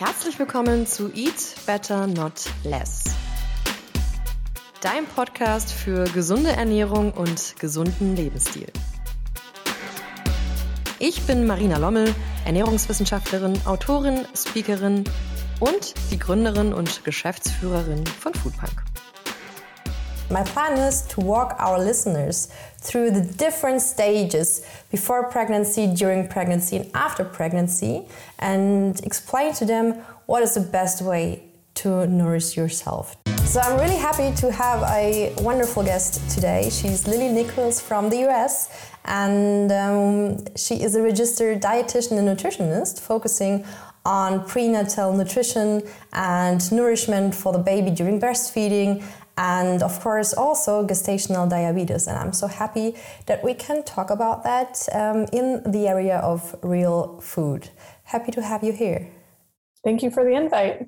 Herzlich willkommen zu Eat Better Not Less. Dein Podcast für gesunde Ernährung und gesunden Lebensstil. Ich bin Marina Lommel, Ernährungswissenschaftlerin, Autorin, Speakerin und die Gründerin und Geschäftsführerin von Foodpunk. My plan is to walk our listeners through the different stages before pregnancy, during pregnancy, and after pregnancy, and explain to them what is the best way to nourish yourself. So I'm really happy to have a wonderful guest today. She's Lily Nichols from the US, and um, she is a registered dietitian and nutritionist focusing on prenatal nutrition and nourishment for the baby during breastfeeding and of course also gestational diabetes. And i'm so happy that we can talk about that um, in the area of real food. Happy to have you here. Thank you for the invite.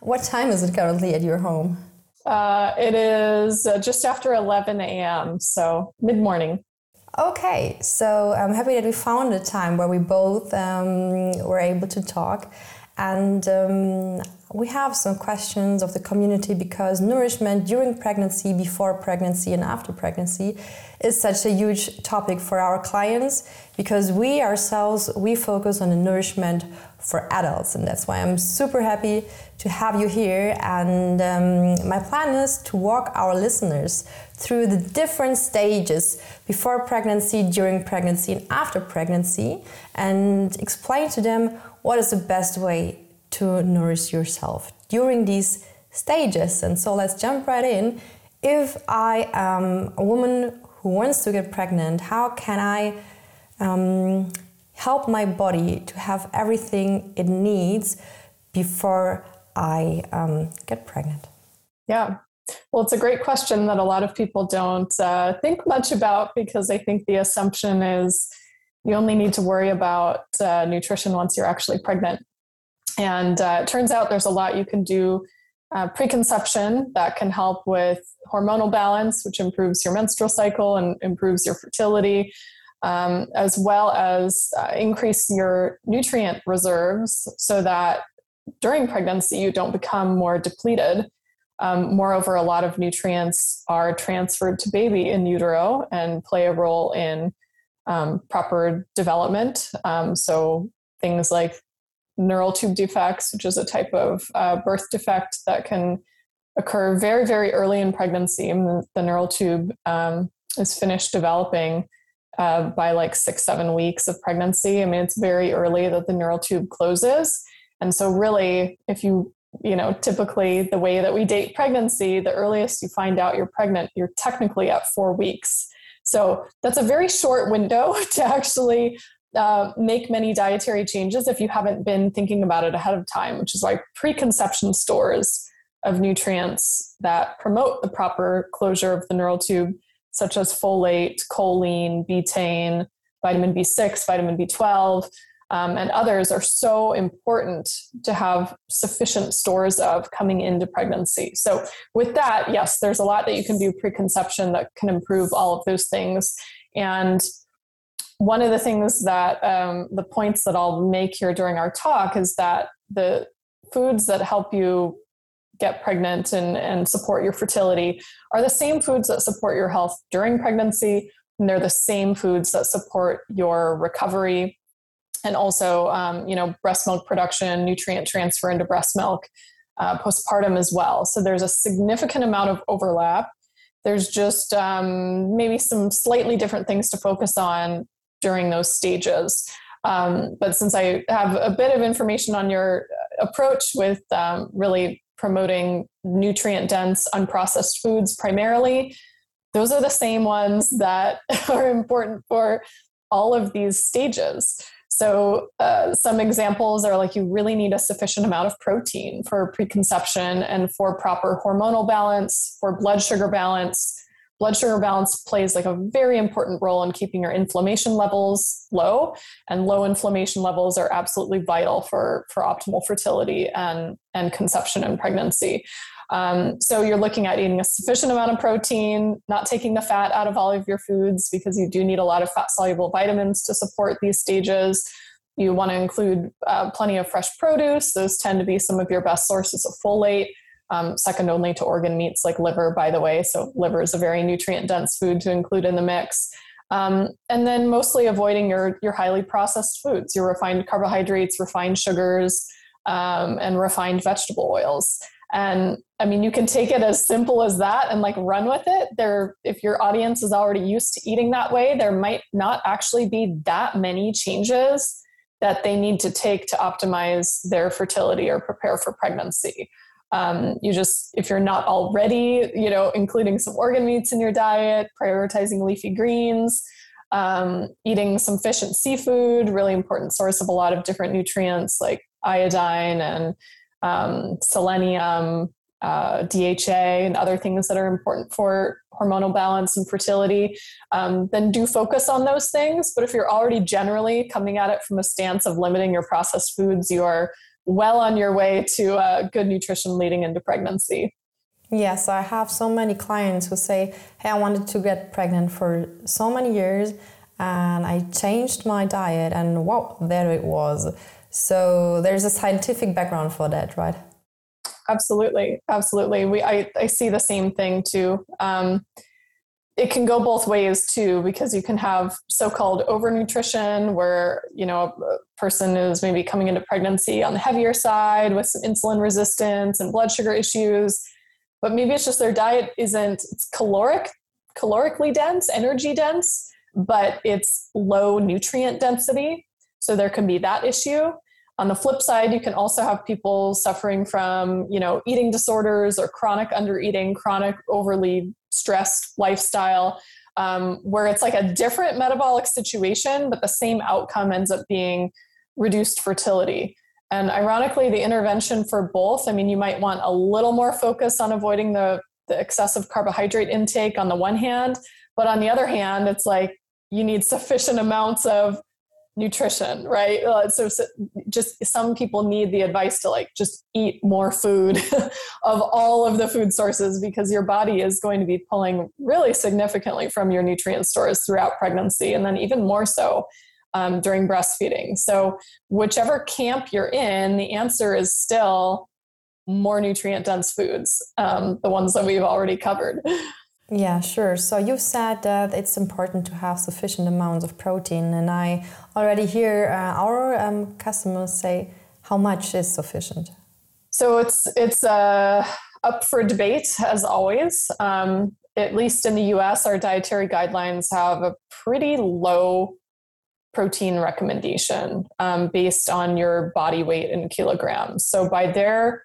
What time is it currently at your home? Uh, it is uh, just after 11 a.m so mid-morning. Okay so i'm happy that we found a time where we both um, were able to talk. And um, we have some questions of the community because nourishment during pregnancy, before pregnancy, and after pregnancy is such a huge topic for our clients because we ourselves we focus on the nourishment for adults. And that's why i'm super happy to have you here. And um, my plan is to walk our listeners through the different stages before pregnancy during pregnancy and after pregnancy and explain to them what is the best way to nourish yourself during these stages. And so let's jump right in. If I am a woman who wants to get pregnant, how can I um, help my body to have everything it needs before I um, get pregnant? Yeah. Well, it's a great question that a lot of people don't uh, think much about because I think the assumption is you only need to worry about uh, nutrition once you're actually pregnant. And uh, it turns out there's a lot you can do uh, preconception that can help with hormonal balance, which improves your menstrual cycle and improves your fertility, um, as well as uh, increase your nutrient reserves so that during pregnancy you don't become more depleted. Um, moreover, a lot of nutrients are transferred to baby in utero and play a role in um, proper development. Um, so things like neural tube defects, which is a type of uh, birth defect that can occur very, very early in pregnancy. And the, neural tube um, is finished developing uh, by like six, seven weeks of pregnancy. I mean, it's very early that the neural tube closes. And so, really, if you, you know, typically the way that we date pregnancy, the earliest you find out you're pregnant, you're technically at four weeks. So, that's a very short window to actually uh, make many dietary changes if you haven't been thinking about it ahead of time, which is why preconception stores of nutrients that promote the proper closure of the neural tube, such as folate, choline, betaine, vitamin B6, vitamin B12, um, and others, are so important to have sufficient stores of coming into pregnancy. So, with that, yes, there's a lot that you can do preconception that can improve all of those things. And one of the things that um, the points that I'll make here during our talk is that the foods that help you get pregnant and, and support your fertility are the same foods that support your health during pregnancy, and they're the same foods that support your recovery and also, um, you know, breast milk production, nutrient transfer into breast milk uh, postpartum as well. So there's a significant amount of overlap. There's just um, maybe some slightly different things to focus on during those stages. Um, but since I have a bit of information on your approach with um, really promoting nutrient dense, unprocessed foods primarily, those are the same ones that are important for all of these stages. So, uh, some examples are like you really need a sufficient amount of protein for preconception and for proper hormonal balance, for blood sugar balance, blood sugar balance plays like a very important role in keeping your inflammation levels low and low inflammation levels are absolutely vital for for optimal fertility and and conception and pregnancy. Um, so you're looking at eating a sufficient amount of protein not taking the fat out of all of your foods because you do need a lot of fat soluble vitamins to support these stages. You want to include uh, plenty of fresh produce. Those tend to be some of your best sources of folate, um, second only to organ meats like liver, by the way. So, liver is a very nutrient dense food to include in the mix. Um, and then mostly avoiding your, your highly processed foods, your refined carbohydrates, refined sugars, um, and refined vegetable oils. And I mean, you can take it as simple as that and like run with it. There, if your audience is already used to eating that way, there might not actually be that many changes that they need to take to optimize their fertility or prepare for pregnancy. Um, you just, if you're not already, you know, including some organ meats in your diet, prioritizing leafy greens, um, eating some fish and seafood, really important source of a lot of different nutrients like iodine and um, selenium, uh, DHA, and other things that are important for hormonal balance and fertility, um, then do focus on those things. But if you're already generally coming at it from a stance of limiting your processed foods, you are well on your way to uh, good nutrition leading into pregnancy. Yes, I have so many clients who say, Hey, I wanted to get pregnant for so many years and I changed my diet, and wow, there it was. So there's a scientific background for that, right? Absolutely, absolutely. We I, I see the same thing too. Um, it can go both ways too because you can have so-called overnutrition where you know a person is maybe coming into pregnancy on the heavier side with some insulin resistance and blood sugar issues but maybe it's just their diet isn't it's caloric calorically dense energy dense but it's low nutrient density. So there can be that issue. On the flip side, you can also have people suffering from, you know, eating disorders or chronic undereating, chronic overly stressed lifestyle, um, where it's like a different metabolic situation, but the same outcome ends up being reduced fertility. And ironically, the intervention for both, I mean, you might want a little more focus on avoiding the, the excessive carbohydrate intake on the one hand, but on the other hand, it's like you need sufficient amounts of nutrition, right? Uh, so, so, just some people need the advice to like just eat more food of all of the food sources because your body is going to be pulling really significantly from your nutrient stores throughout pregnancy and then even more so um, during breastfeeding. So, whichever camp you're in, the answer is still more nutrient dense foods, um, the ones that we've already covered. Yeah, sure. So you said that it's important to have sufficient amounts of protein, and I already hear uh, our um, customers say how much is sufficient. So it's it's uh, up for debate as always. Um, at least in the U.S., our dietary guidelines have a pretty low protein recommendation um, based on your body weight in kilograms. So by their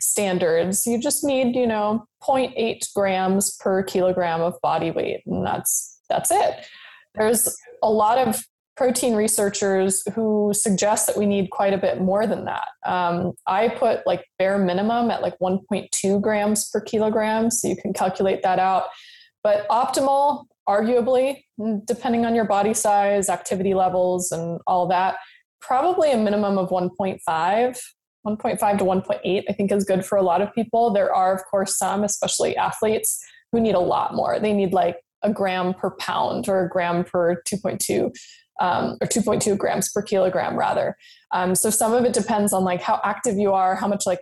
standards, you just need, you know, 0.8 grams per kilogram of body weight, and that's that's it. There's a lot of protein researchers who suggest that we need quite a bit more than that. Um, I put like bare minimum at like 1.2 grams per kilogram, so you can calculate that out. But optimal, arguably, depending on your body size, activity levels, and all that, probably a minimum of 1.5 1.5 to 1.8 i think is good for a lot of people. There are of course some especially athletes who need a lot more. They need like a gram per pound or a gram per 2.2 um, or 2.2 grams per kilogram rather. Um, so some of it depends on like how active you are how much like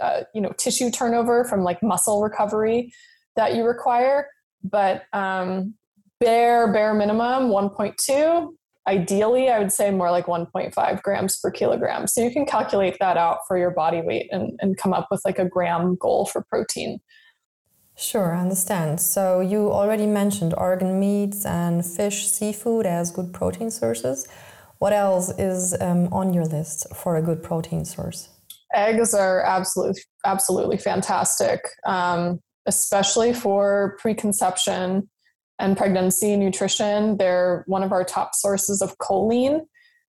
uh, you know tissue turnover from like muscle recovery that you require. But um, bare bare minimum 1.2 ideally i would say more like 1.5 grams per kilogram. So you can calculate that out for your body weight and, and come up with like a gram goal for protein. Sure i understand. So you already mentioned organ meats and fish seafood as good protein sources. What else is um, on your list for a good protein source? Eggs are absolutely absolutely fantastic um, especially for preconception and pregnancy nutrition. They're one of our top sources of choline,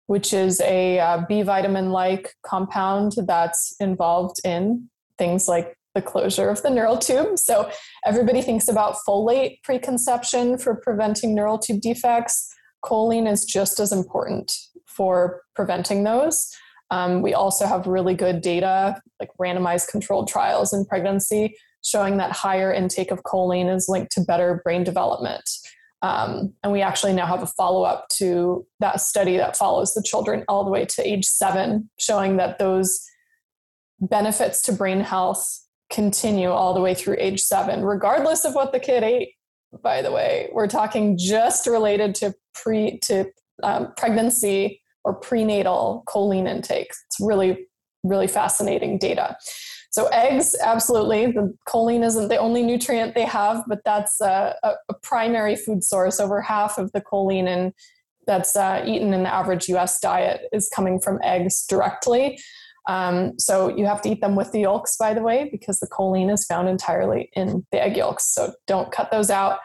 which is a uh, B vitamin like compound that's involved in things like the closure of the neural tube. So everybody thinks about folate preconception for preventing neural tube defects. Choline is just as important for preventing those. Um, we also have really good data, like randomized controlled trials in pregnancy, showing that higher intake of choline is linked to better brain development. Um, and we actually now have a follow up to that study that follows the children all the way to age seven, showing that those benefits to brain health continue all the way through age seven, regardless of what the kid ate. By the way, we're talking just related to pre to um, pregnancy or prenatal choline intake. It's really, really fascinating data. So eggs, absolutely. The choline isn't the only nutrient they have, but that's a, a, primary food source. Over half of the choline in, that's uh, eaten in the average U.S. diet is coming from eggs directly. Um, so you have to eat them with the yolks, by the way, because the choline is found entirely in the egg yolks. So don't cut those out.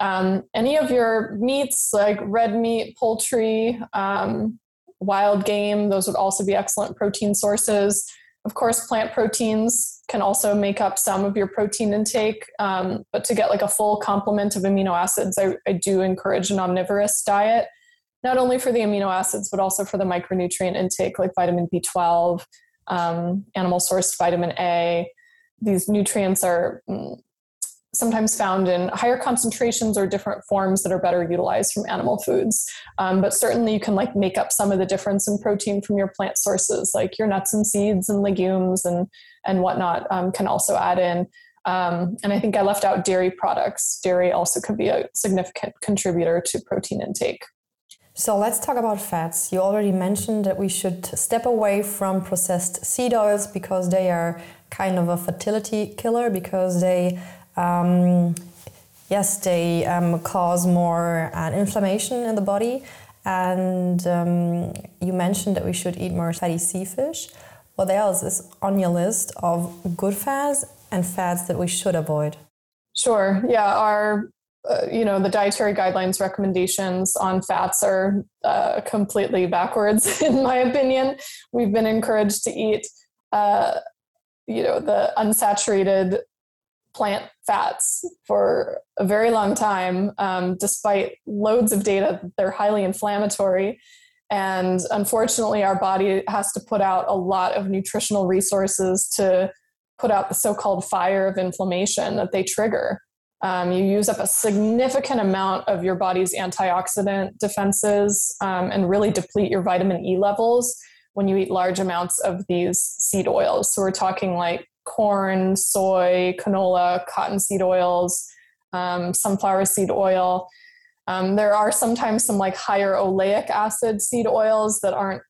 Um, any of your meats, like red meat, poultry, um, wild game, those would also be excellent protein sources. Of course, plant proteins can also make up some of your protein intake, um, but to get like a full complement of amino acids, I, I do encourage an omnivorous diet, not only for the amino acids, but also for the micronutrient intake like vitamin B12, um, animal sourced vitamin A. These nutrients are mm, sometimes found in higher concentrations or different forms that are better utilized from animal foods. Um, but certainly you can like make up some of the difference in protein from your plant sources, like your nuts and seeds and legumes and and whatnot um, can also add in. Um, and I think I left out dairy products. Dairy also could be a significant contributor to protein intake. So let's talk about fats. You already mentioned that we should step away from processed seed oils because they are kind of a fertility killer because they um, yes, they um, cause more uh, inflammation in the body. And um, you mentioned that we should eat more fatty sea fish. What else is on your list of good fats and fats that we should avoid? Sure. Yeah, our uh, you know the dietary guidelines recommendations on fats are uh, completely backwards in my opinion. We've been encouraged to eat uh, you know the unsaturated plant fats for a very long time, um, despite loads of data they're highly inflammatory. And unfortunately, our body has to put out a lot of nutritional resources to put out the so called fire of inflammation that they trigger. Um, you use up a significant amount of your body's antioxidant defenses um, and really deplete your vitamin E levels when you eat large amounts of these seed oils. So we're talking like corn, soy, canola, cottonseed oils, um, sunflower seed oil. Um, there are sometimes some like higher oleic acid seed oils that aren't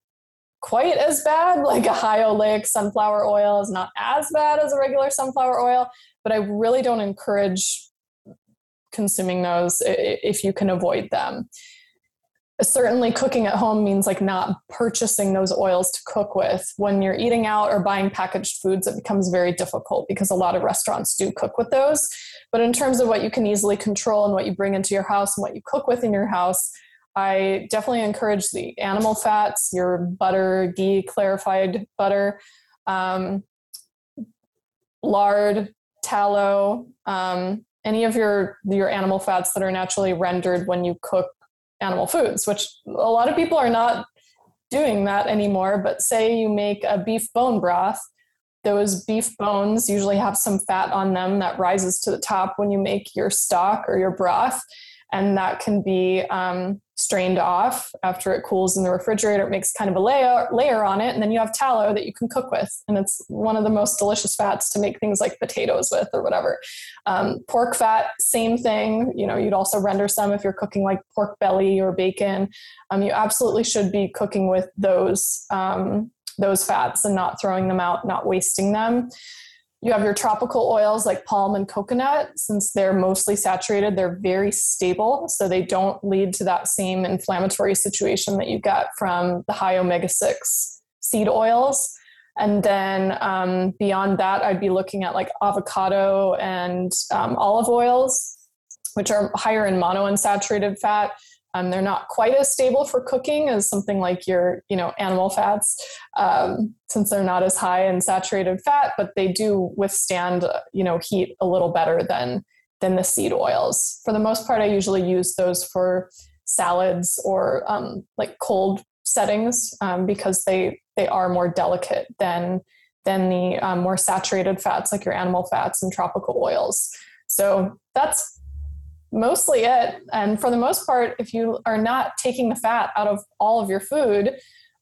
quite as bad. Like a high oleic sunflower oil is not as bad as a regular sunflower oil, but I really don't encourage consuming those if you can avoid them certainly cooking at home means like not purchasing those oils to cook with. When you're eating out or buying packaged foods it becomes very difficult because a lot of restaurants do cook with those. But in terms of what you can easily control and what you bring into your house and what you cook with in your house i definitely encourage the animal fats your butter ghee clarified butter um, lard tallow um, any of your your animal fats that are naturally rendered when you cook animal foods, which a lot of people are not doing that anymore. But say you make a beef bone broth, those beef bones usually have some fat on them that rises to the top when you make your stock or your broth and that can be um, strained off after it cools in the refrigerator. It makes kind of a layer layer on it, and then you have tallow that you can cook with, and it's one of the most delicious fats to make things like potatoes with or whatever. Um, pork fat, same thing. You know, you'd also render some if you're cooking like pork belly or bacon. Um, you absolutely should be cooking with those um, those fats and not throwing them out, not wasting them. You have your tropical oils like palm and coconut. Since they're mostly saturated, they're very stable. So they don't lead to that same inflammatory situation that you get from the high omega 6 seed oils. And then um, beyond that, I'd be looking at like avocado and um, olive oils, which are higher in monounsaturated fat. Um, they're not quite as stable for cooking as something like your, you know, animal fats, um, since they're not as high in saturated fat, but they do withstand, you know, heat a little better than than the seed oils. For the most part, I usually use those for salads or um, like cold settings um, because they they are more delicate than than the um, more saturated fats like your animal fats and tropical oils. So that's mostly it. And for the most part, if you are not taking the fat out of all of your food,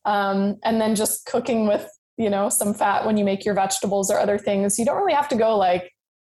um, and then just cooking with you know some fat when you make your vegetables or other things, you don't really have to go like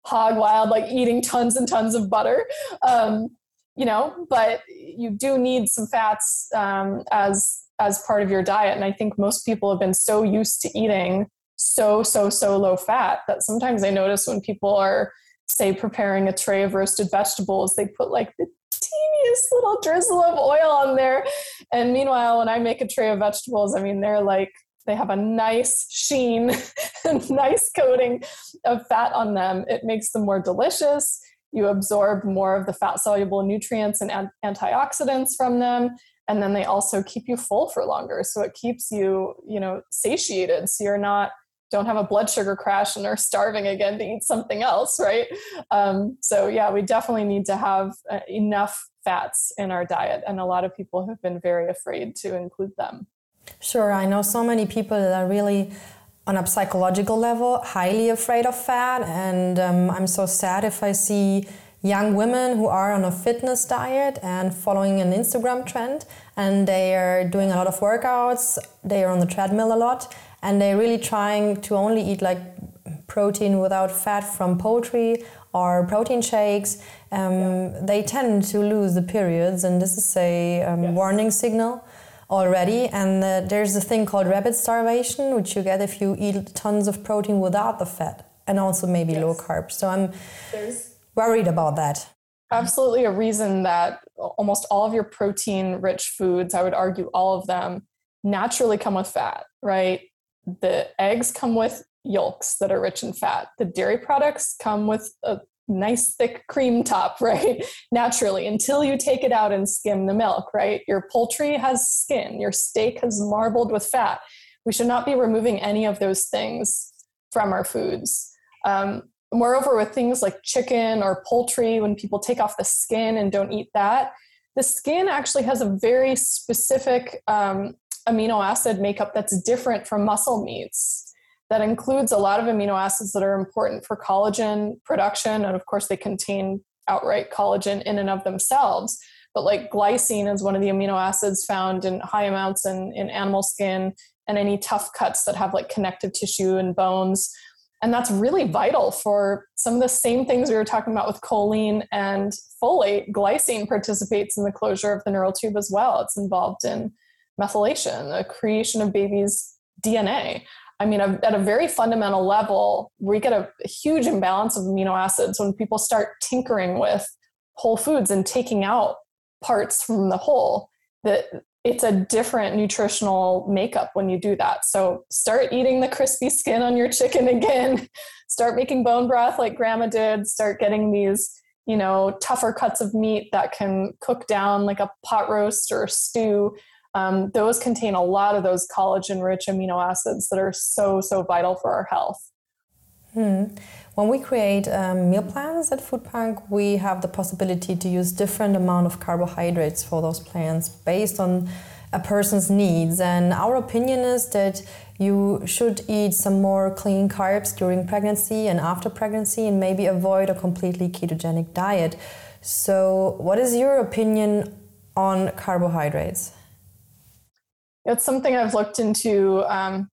hog wild, like eating tons and tons of butter. Um, you know, but you do need some fats um, as as part of your diet. And I think most people have been so used to eating so so so low fat that sometimes I notice when people are say preparing a tray of roasted vegetables, they put like the teeniest little drizzle of oil on there. And meanwhile, when I make a tray of vegetables, I mean, they're like, they have a nice sheen, and nice coating of fat on them. It makes them more delicious. You absorb more of the fat soluble nutrients and antioxidants from them. And then they also keep you full for longer. So it keeps you, you know, satiated. So you're not don't have a blood sugar crash and are starving again to eat something else, right? Um, so, yeah, we definitely need to have uh, enough fats in our diet, and a lot of people have been very afraid to include them. Sure, I know so many people that are really on a psychological level highly afraid of fat, and um, I'm so sad if I see young women who are on a fitness diet and following an Instagram trend and they are doing a lot of workouts, they are on the treadmill a lot and they're really trying to only eat like protein without fat from poultry or protein shakes, um, yeah. they tend to lose the periods, and this is a um, yes. warning signal already. And uh, there's a thing called rabbit starvation, which you get if you eat tons of protein without the fat, and also maybe yes. low carb. So I'm there's worried about that. Absolutely, a reason that almost all of your protein rich foods, I would argue all of them, naturally come with fat, right? The eggs come with yolks that are rich in fat. The dairy products come with a nice thick cream top, right? Naturally, until you take it out and skim the milk, right? Your poultry has skin, your steak has marbled with fat. We should not be removing any of those things from our foods. Um, moreover, with things like chicken or poultry, when people take off the skin and don't eat that, the skin actually has a very specific um, amino acid makeup that's different from muscle meats. That includes a lot of amino acids that are important for collagen production and of course they contain outright collagen in and of themselves. But like glycine is one of the amino acids found in high amounts in, in animal skin and any tough cuts that have like connective tissue and bones. And that's really vital for some of the same things we were talking about with choline and folate. Glycine participates in the closure of the neural tube as well. It's involved in methylation, the creation of babies' DNA. I mean, at a very fundamental level, we get a, huge imbalance of amino acids when people start tinkering with whole foods and taking out parts from the whole. That it's a different nutritional makeup when you do that. So start eating the crispy skin on your chicken again. start making bone broth like grandma did. Start getting these, you know, tougher cuts of meat that can cook down like a pot roast or a stew um, those contain a lot of those collagen rich amino acids that are so, so vital for our health. Hmm. When we create um, meal plans at Foodpunk, we have the possibility to use different amount of carbohydrates for those plans based on a person's needs. And our opinion is that you should eat some more clean carbs during pregnancy and after pregnancy, and maybe avoid a completely ketogenic diet. So, what is your opinion on carbohydrates? It's something I've looked into um,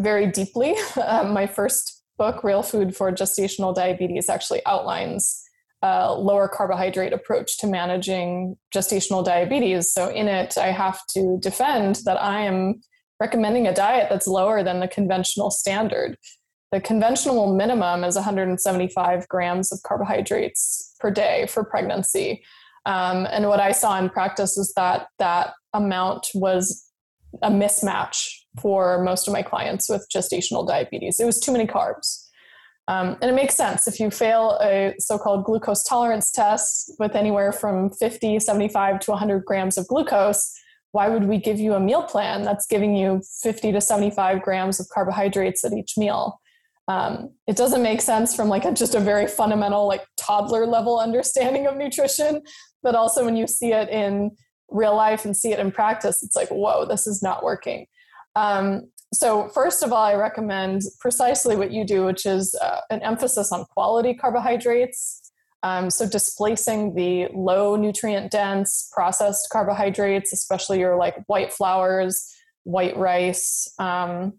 very deeply. Uh, my first book, Real Food for Gestational Diabetes, actually outlines a lower carbohydrate approach to managing gestational diabetes. So, in it, I have to defend that I am recommending a diet that's lower than the conventional standard. The conventional minimum is 175 grams of carbohydrates per day for pregnancy. Um, and what I saw in practice is that that amount was a mismatch for most of my clients with gestational diabetes. It was too many carbs. Um, and it makes sense if you fail a so called glucose tolerance test with anywhere from 50, 75 to 100 grams of glucose. Why would we give you a meal plan that's giving you 50 to 75 grams of carbohydrates at each meal? Um, it doesn't make sense from like a, just a very fundamental, like toddler level understanding of nutrition, but also when you see it in real life and see it in practice, it's like, whoa, this is not working. Um, so, first of all, I recommend precisely what you do, which is uh, an emphasis on quality carbohydrates. Um, so displacing the low nutrient dense processed carbohydrates, especially your like white flours, white rice, um,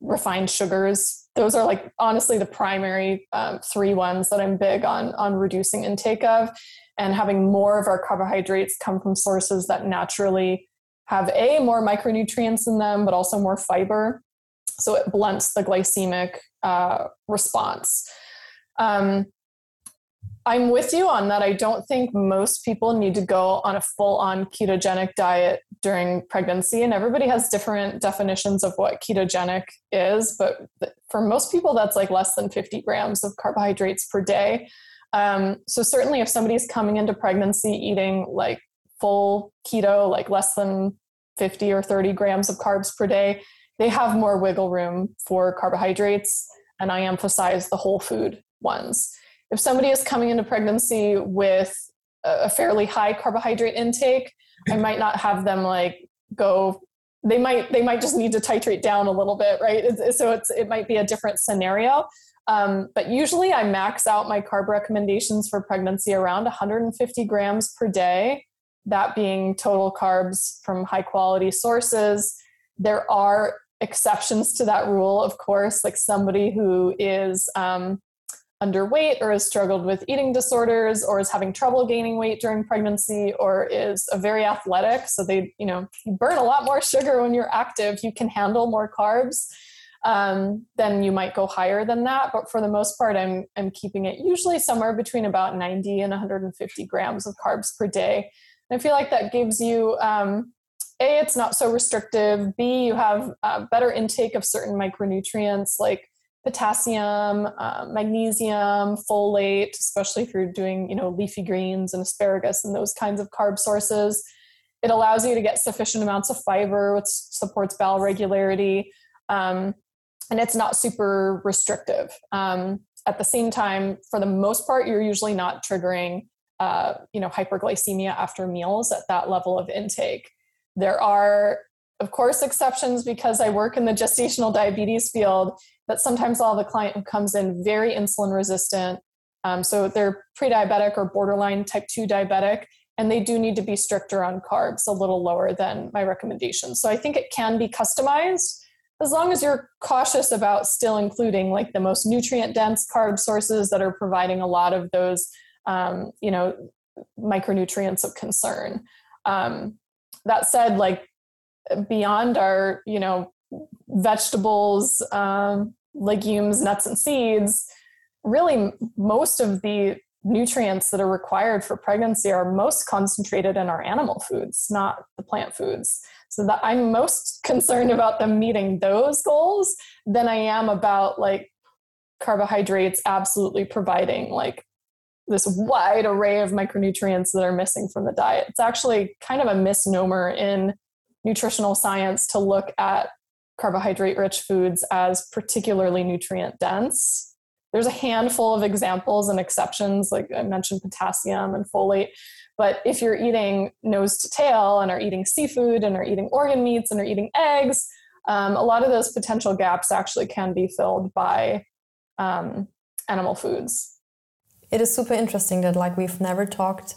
refined sugars. Those are like honestly the primary um, three ones that I'm big on on reducing intake of, and having more of our carbohydrates come from sources that naturally have a more micronutrients in them, but also more fiber. So it blunts the glycemic uh, response. Um, I'm with you on that. I don't think most people need to go on a full on ketogenic diet during pregnancy, and everybody has different definitions of what ketogenic is. But for most people, that's like less than 50 grams of carbohydrates per day. Um, so, certainly, if somebody's coming into pregnancy eating like full keto, like less than 50 or 30 grams of carbs per day, they have more wiggle room for carbohydrates. And I emphasize the whole food ones if somebody is coming into pregnancy with a fairly high carbohydrate intake, I might not have them like go. They might they might just need to titrate down a little bit, right? so it's it might be a different scenario. Um, but usually, I max out my carb recommendations for pregnancy around 150 grams per day. That being total carbs from high quality sources. There are exceptions to that rule, of course, like somebody who is um, underweight or has struggled with eating disorders or is having trouble gaining weight during pregnancy or is a very athletic so they you know you burn a lot more sugar when you're active you can handle more carbs um, then you might go higher than that. But for the most part i'm i'm keeping it usually somewhere between about 90 and 150 grams of carbs per day. And i feel like that gives you um, a it's not so restrictive. B you have better intake of certain micronutrients like potassium, uh, magnesium, folate, especially if you're doing, you know, leafy greens and asparagus and those kinds of carb sources. It allows you to get sufficient amounts of fiber, which supports bowel regularity, um, and it's not super restrictive. Um, at the same time, for the most part, you're usually not triggering, uh, you know, hyperglycemia after meals at that level of intake. There are of course exceptions because I work in the gestational diabetes field that sometimes I'll have a client who comes in very insulin resistant. Um, so they're pre diabetic or borderline type 2 diabetic, and they do need to be stricter on carbs, a little lower than my recommendation. So I think it can be customized as long as you're cautious about still including like the most nutrient dense carb sources that are providing a lot of those, um, you know, micronutrients of concern. Um, that said, like beyond our, you know, vegetables, um, legumes, nuts, and seeds, really most of the nutrients that are required for pregnancy are most concentrated in our animal foods, not the plant foods. So that I'm most concerned about them meeting those goals than I am about like carbohydrates absolutely providing like this wide array of micronutrients that are missing from the diet. It's actually kind of a misnomer in nutritional science to look at carbohydrate rich foods as particularly nutrient dense. There's a handful of examples and exceptions, like I mentioned potassium and folate. But if you're eating nose to tail and are eating seafood and are eating organ meats and are eating eggs, um, a lot of those potential gaps actually can be filled by um, animal foods. It is super interesting that like we've never talked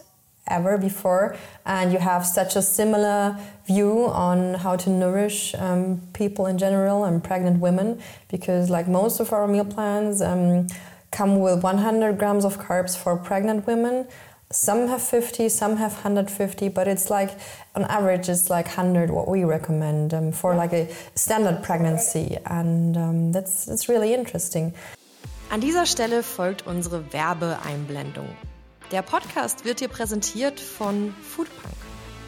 ever before and you have such a similar view on how to nourish um, people in general and pregnant women because like most of our meal plans um, come with 100 grams of carbs for pregnant women some have 50 some have 150 but it's like on average it's like 100 what we recommend um, for like a standard pregnancy and um, that's, that's really interesting An dieser Stelle folgt unsere Werbeeinblendung. Der Podcast wird dir präsentiert von Foodpunk.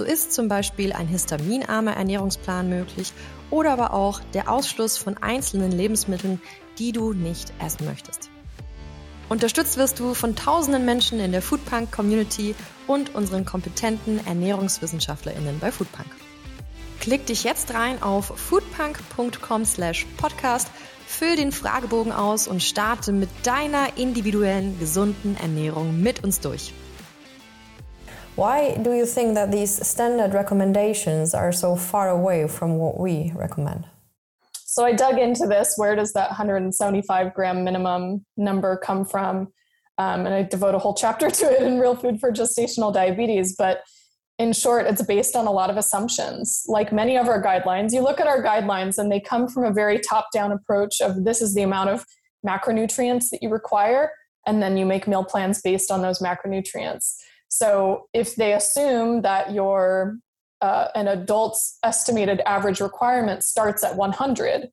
So ist zum Beispiel ein histaminarmer Ernährungsplan möglich oder aber auch der Ausschluss von einzelnen Lebensmitteln, die du nicht essen möchtest. Unterstützt wirst du von tausenden Menschen in der Foodpunk Community und unseren kompetenten Ernährungswissenschaftlerinnen bei Foodpunk. Klick dich jetzt rein auf foodpunk.com/podcast, füll den Fragebogen aus und starte mit deiner individuellen gesunden Ernährung mit uns durch. Why do you think that these standard recommendations are so far away from what we recommend? So I dug into this. Where does that 175 gram minimum number come from? Um, and I devote a whole chapter to it in Real Food for Gestational Diabetes. But in short, it's based on a lot of assumptions. Like many of our guidelines, you look at our guidelines and they come from a very top down approach of this is the amount of macronutrients that you require, and then you make meal plans based on those macronutrients. So if they assume that your uh, an adult's estimated average requirement starts at 100,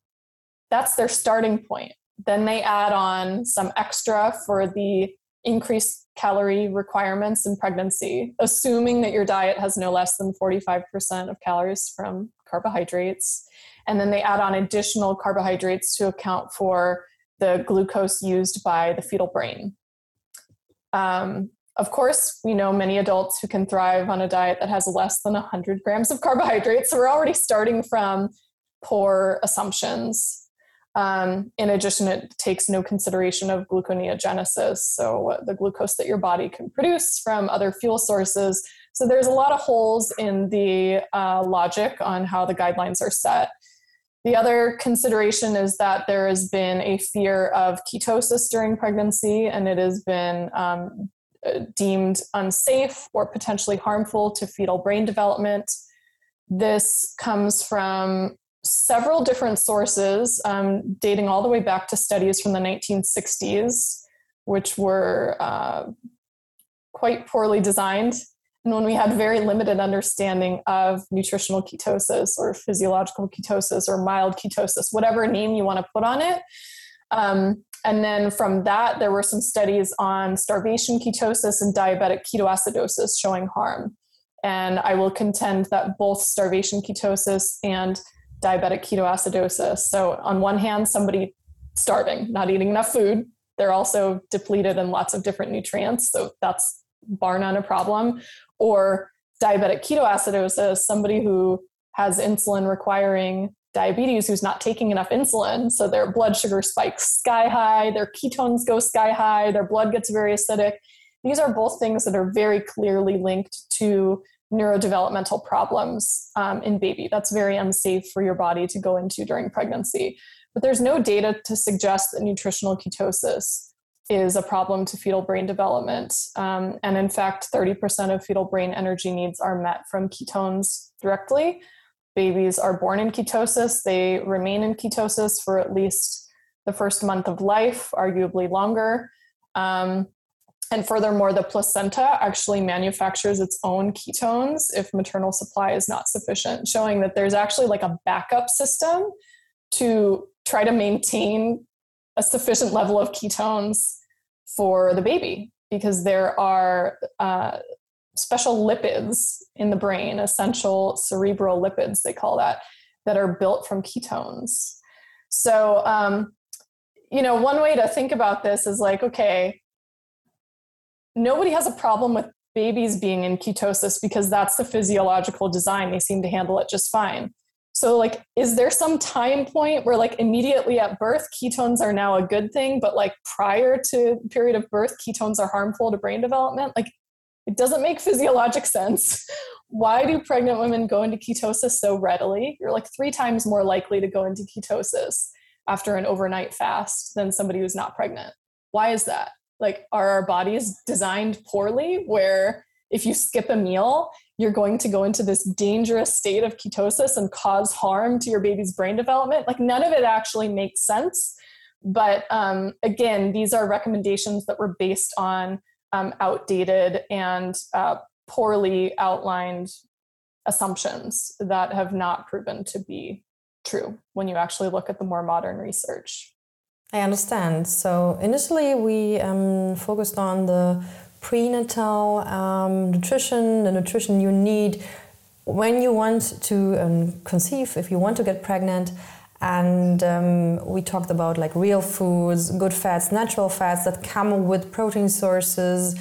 that's their starting point. Then they add on some extra for the increased calorie requirements in pregnancy, assuming that your diet has no less than 45% of calories from carbohydrates. And then they add on additional carbohydrates to account for the glucose used by the fetal brain. Um, of course, we know many adults who can thrive on a diet that has less than 100 grams of carbohydrates. So we're already starting from poor assumptions. Um, in addition, it takes no consideration of gluconeogenesis, so the glucose that your body can produce from other fuel sources. So there's a lot of holes in the uh, logic on how the guidelines are set. The other consideration is that there has been a fear of ketosis during pregnancy, and it has been um, deemed unsafe or potentially harmful to fetal brain development. This comes from several different sources, um, dating all the way back to studies from the 1960s, which were uh, quite poorly designed. And when we had very limited understanding of nutritional ketosis or physiological ketosis or mild ketosis, whatever name you want to put on it. Um, and then from that, there were some studies on starvation ketosis and diabetic ketoacidosis showing harm. And I will contend that both starvation ketosis and diabetic ketoacidosis. So, on one hand, somebody starving, not eating enough food, they're also depleted in lots of different nutrients. So, that's bar none a problem. Or diabetic ketoacidosis, somebody who has insulin requiring diabetes who's not taking enough insulin. So, their blood sugar spikes sky high, their ketones go sky high, their blood gets very acidic. These are both things that are very clearly linked to neurodevelopmental problems um, in baby. That's very unsafe for your body to go into during pregnancy. But there's no data to suggest that nutritional ketosis is a problem to fetal brain development. Um, and in fact, 30% of fetal brain energy needs are met from ketones directly. Babies are born in ketosis, they remain in ketosis for at least the first month of life, arguably longer. Um, and furthermore, the placenta actually manufactures its own ketones if maternal supply is not sufficient, showing that there's actually like a backup system to try to maintain a sufficient level of ketones for the baby because there are uh, special lipids in the brain, essential cerebral lipids, they call that, that are built from ketones. So, um, you know, one way to think about this is like, okay, nobody has a problem with babies being in ketosis because that's the physiological design. They seem to handle it just fine. So, like, is there some time point where, like, immediately at birth, ketones are now a good thing, but like prior to period of birth, ketones are harmful to brain development? Like, it doesn't make physiologic sense. Why do pregnant women go into ketosis so readily? You're like three times more likely to go into ketosis after an overnight fast than somebody who's not pregnant. Why is that? like are our bodies designed poorly where if you skip a meal you're going to go into this dangerous state of ketosis and cause harm to your baby's brain development like none of it actually makes sense but um, again these are recommendations that were based on um, outdated and uh, poorly outlined assumptions that have not proven to be true when you actually look at the more modern research. I understand. So initially, we um, focused on the prenatal um, nutrition, the nutrition you need when you want to um, conceive, if you want to get pregnant. And um, we talked about like real foods, good fats, natural fats that come with protein sources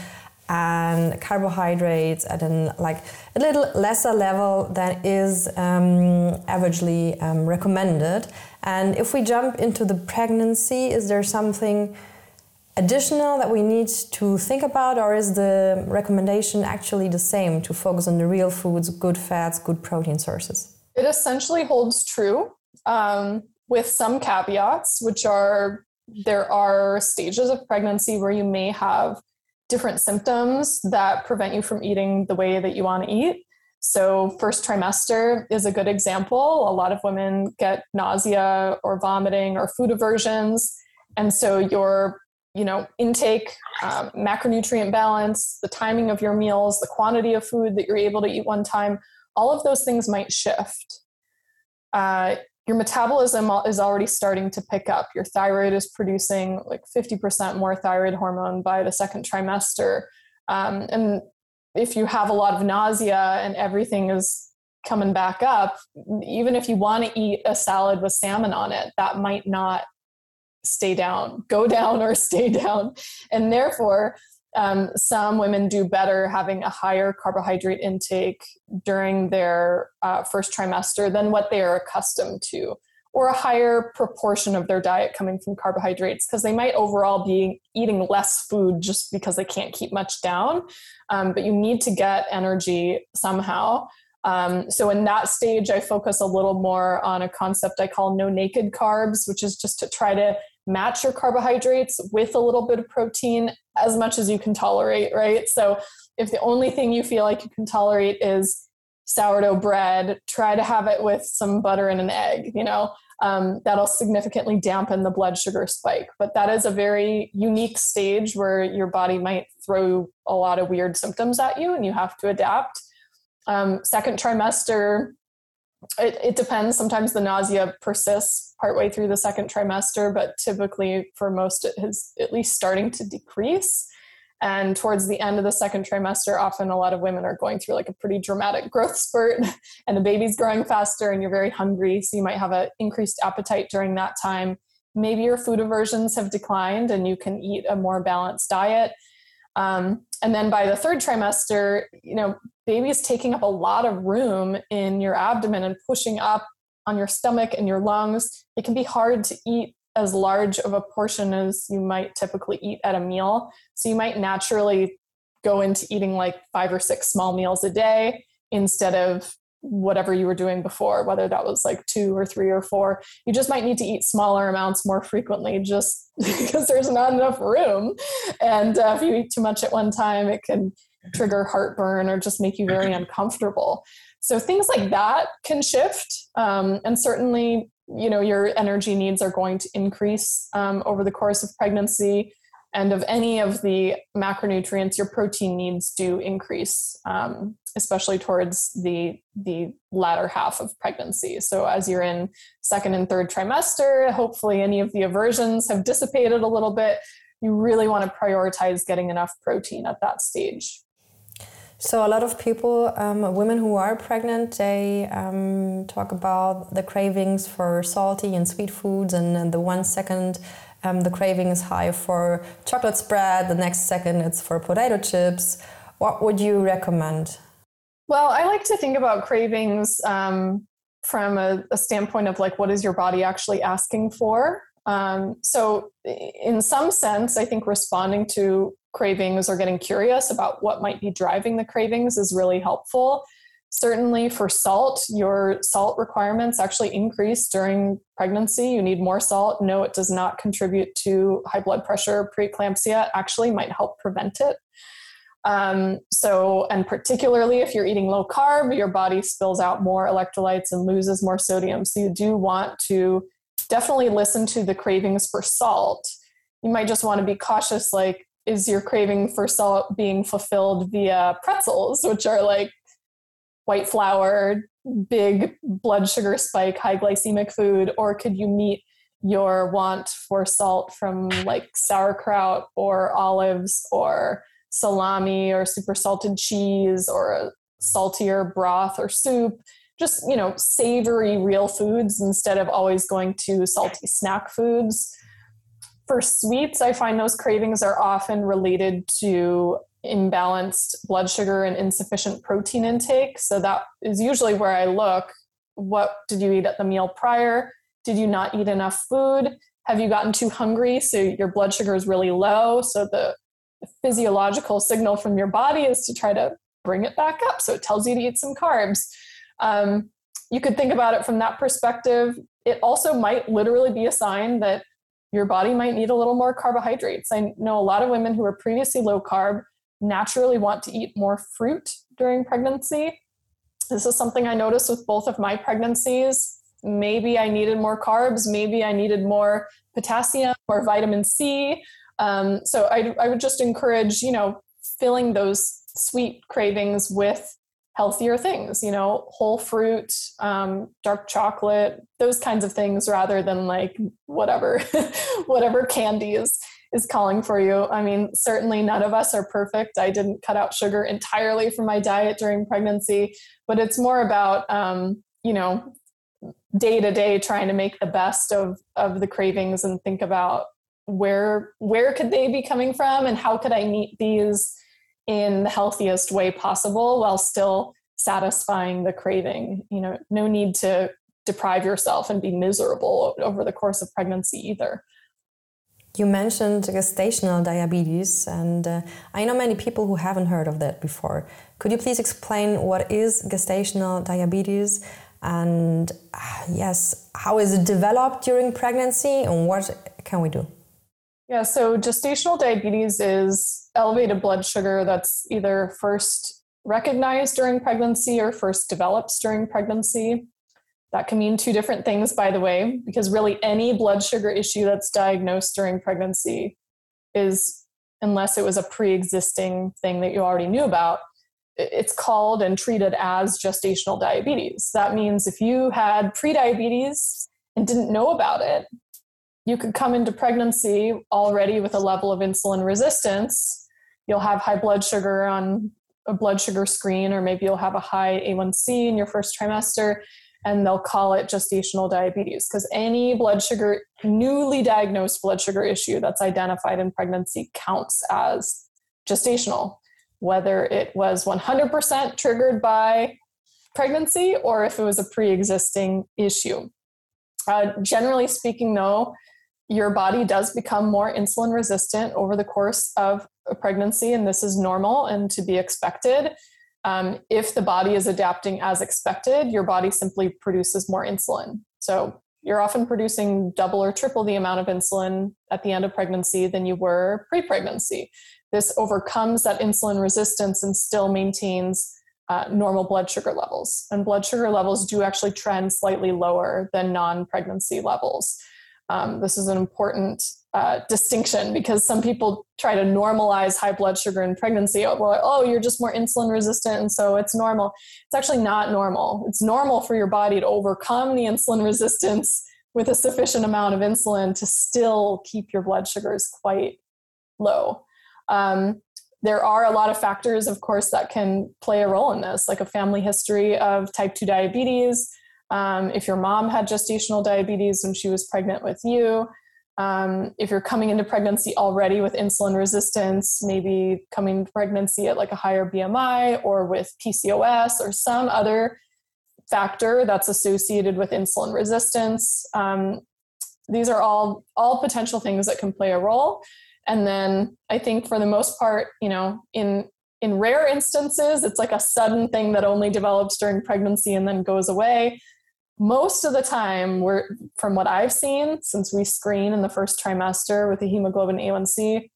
and carbohydrates at an like a little lesser level than is um, averagely um, recommended. And if we jump into the pregnancy, is there something additional that we need to think about, or is the recommendation actually the same to focus on the real foods, good fats, good protein sources? It essentially holds true um, with some caveats, which are there are stages of pregnancy where you may have different symptoms that prevent you from eating the way that you want to eat. So, first trimester is a good example. A lot of women get nausea or vomiting or food aversions. And so, your you know, intake, um, macronutrient balance, the timing of your meals, the quantity of food that you're able to eat one time, all of those things might shift. Uh, your metabolism is already starting to pick up. Your thyroid is producing like 50% more thyroid hormone by the second trimester. Um, and if you have a lot of nausea and everything is coming back up, even if you want to eat a salad with salmon on it, that might not stay down, go down, or stay down. And therefore, um, some women do better having a higher carbohydrate intake during their uh, first trimester than what they are accustomed to, or a higher proportion of their diet coming from carbohydrates because they might overall be eating less food just because they can't keep much down. Um, but you need to get energy somehow. Um, so in that stage, I focus a little more on a concept I call no naked carbs, which is just to try to match your carbohydrates with a little bit of protein as much as you can tolerate, right? So if the only thing you feel like you can tolerate is sourdough bread, try to have it with some butter and an egg, you know. Um, that'll significantly dampen the blood sugar spike. But that is a very unique stage where your body might throw a lot of weird symptoms at you and you have to adapt. Um, second trimester, it, it depends. Sometimes the nausea persists partway through the second trimester, but typically for most it is at least starting to decrease. And towards the end of the second trimester, often a lot of women are going through like a pretty dramatic growth spurt, and the baby's growing faster, and you're very hungry. So you might have an increased appetite during that time. Maybe your food aversions have declined, and you can eat a more balanced diet. Um, and then by the third trimester, you know, baby is taking up a lot of room in your abdomen and pushing up on your stomach and your lungs. It can be hard to eat as large of a portion as you might typically eat at a meal. So you might naturally go into eating like five or six small meals a day instead of whatever you were doing before, whether that was like two or three or four. You just might need to eat smaller amounts more frequently just because there's not enough room. And uh, if you eat too much at one time, it can trigger heartburn or just make you very uncomfortable. So things like that can shift. Um, and certainly, you know, your energy needs are going to increase um, over the course of pregnancy and of any of the macronutrients your protein needs do increase um, especially towards the the latter half of pregnancy. So as you're in second and third trimester hopefully any of the aversions have dissipated a little bit. You really want to prioritize getting enough protein at that stage. So a lot of people, um, women who are pregnant, they um, talk about the cravings for salty and sweet foods, and, and the one second um, the craving is high for chocolate spread, the next second it's for potato chips. What would you recommend? Well, I like to think about cravings um, from a, a, standpoint of like, what is your body actually asking for? Um, so, in some sense, I think responding to cravings or getting curious about what might be driving the cravings is really helpful. Certainly for salt, your salt requirements actually increase during pregnancy. You need more salt. No, it does not contribute to high blood pressure, preeclampsia, actually might help prevent it. Um, so, and particularly if you're eating low carb, your body spills out more electrolytes and loses more sodium. So, you do want to definitely listen to the cravings for salt. You might just want to be cautious like, is your craving for salt being fulfilled via pretzels, which are like white flour, big blood sugar spike, high glycemic food, or could you meet your want for salt from like sauerkraut or olives or salami or super salted cheese or a saltier broth or soup? Just you know savory real foods instead of always going to salty snack foods. For sweets i find those cravings are often related to imbalanced blood sugar and insufficient protein intake. So that is usually where i look. What did you eat at the meal prior? Did you not eat enough food? Have you gotten too hungry? So your blood sugar is really low. So the physiological signal from your body is to try to bring it back up. So it tells you to eat some carbs. Um, you could think about it from that perspective. It also might literally be a sign that your body might need a little more carbohydrates. I know a lot of women who are previously low carb naturally want to eat more fruit during pregnancy. This is something I noticed with both of my pregnancies. Maybe I needed more carbs, maybe I needed more potassium or vitamin C. Um, so I, I would just encourage, you know, filling those sweet cravings with healthier things, you know, whole fruit, um, dark chocolate, those kinds of things, rather than like whatever, whatever candies is calling for you. I mean, certainly none of us are perfect. I didn't cut out sugar entirely from my diet during pregnancy, but it's more about, um, you know, day to day trying to make the best of of the cravings and think about where where could they be coming from and how could I meet these in the healthiest way possible while still satisfying the craving. You know, no need to deprive yourself and be miserable over the course of pregnancy either. You mentioned gestational diabetes, and uh, I know many people who haven't heard of that before. Could you please explain what is gestational diabetes? And uh, yes, how is it developed during pregnancy, and what can we do? Yeah, so gestational diabetes is elevated blood sugar that's either first recognized during pregnancy or first develops during pregnancy. That can mean two different things, by the way, because really any blood sugar issue that's diagnosed during pregnancy is, unless it was a pre existing thing that you already knew about, it's called and treated as gestational diabetes. That means if you had prediabetes and didn't know about it, you could come into pregnancy already with a level of insulin resistance. You'll have high blood sugar on a blood sugar screen, or maybe you'll have a high A1C in your first trimester, and they'll call it gestational diabetes because any blood sugar, newly diagnosed blood sugar issue that's identified in pregnancy counts as gestational, whether it was 100% triggered by pregnancy or if it was a pre existing issue. Uh, generally speaking, though, your body does become more insulin resistant over the course of a pregnancy, and this is normal and to be expected. Um, if the body is adapting as expected, your body simply produces more insulin. So you're often producing double or triple the amount of insulin at the end of pregnancy than you were pre pregnancy. This overcomes that insulin resistance and still maintains uh, normal blood sugar levels. And blood sugar levels do actually trend slightly lower than non pregnancy levels. Um, this is an important uh, distinction because some people try to normalize high blood sugar in pregnancy. Oh, well, oh, you're just more insulin resistant, and so it's normal. It's actually not normal. It's normal for your body to overcome the insulin resistance with a sufficient amount of insulin to still keep your blood sugars quite low. Um, there are a lot of factors, of course, that can play a role in this, like a family history of type 2 diabetes, um, if your mom had gestational diabetes when she was pregnant with you, um, if you're coming into pregnancy already with insulin resistance, maybe coming to pregnancy at like a higher BMI or with PCOS or some other factor that's associated with insulin resistance. Um, these are all all potential things that can play a role. And then I think for the most part, you know, in in rare instances, it's like a sudden thing that only develops during pregnancy and then goes away most of the time we're from what i've seen since we screen in the first trimester with the hemoglobin a1c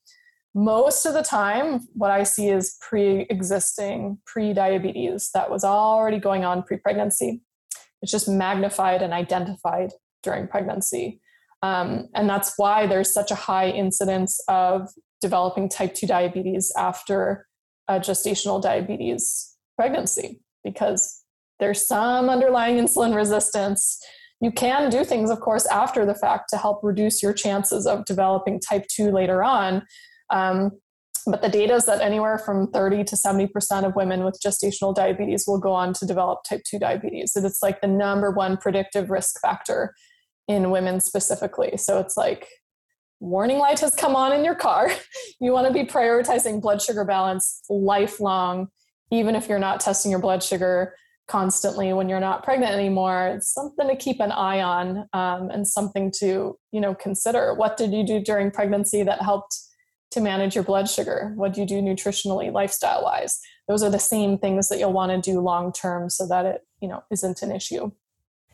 most of the time what i see is pre-existing pre-diabetes. That was already going on pre-pregnancy. It's just magnified and identified during pregnancy. Um, and that's why there's such a high incidence of developing type 2 diabetes after a gestational diabetes pregnancy because there's some underlying insulin resistance. You can do things, of course, after the fact to help reduce your chances of developing type 2 later on. Um, but the data is that anywhere from 30 to 70% of women with gestational diabetes will go on to develop type 2 diabetes. And it's like the number one predictive risk factor in women specifically. So it's like, warning light has come on in your car. you want to be prioritizing blood sugar balance lifelong, even if you're not testing your blood sugar constantly when you're not pregnant anymore it's something to keep an eye on um, and something to you know consider what did you do during pregnancy that helped to manage your blood sugar? What do you do nutritionally, lifestyle wise? Those are the same things that you'll want to do long term so that it, you know, isn't an issue.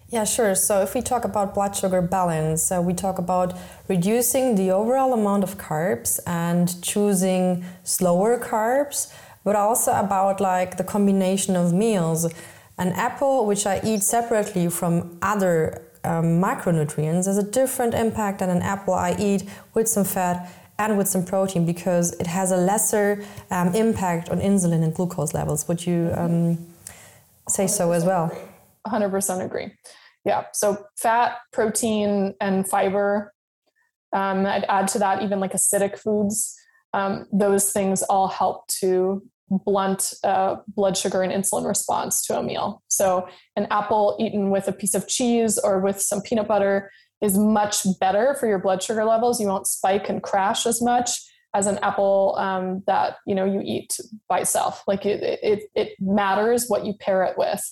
Yeah, sure. So if we talk about blood sugar balance, uh, we talk about reducing the overall amount of carbs and choosing slower carbs, but also about like the combination of meals. An apple, which I eat separately from other um, macronutrients, has a different impact than an apple I eat with some fat and with some protein because it has a lesser um, impact on insulin and glucose levels. Would you um, say so as well? 100% agree. Yeah. So fat, protein, and fiber. Um, I'd add to that even like acidic foods. Um, those things all help to blunt uh, blood sugar and insulin response to a meal. So, an apple eaten with a piece of cheese or with some peanut butter is much better for your blood sugar levels. You won't spike and crash as much as an apple um, that you know you eat by itself. Like it, it, it matters what you pair it with.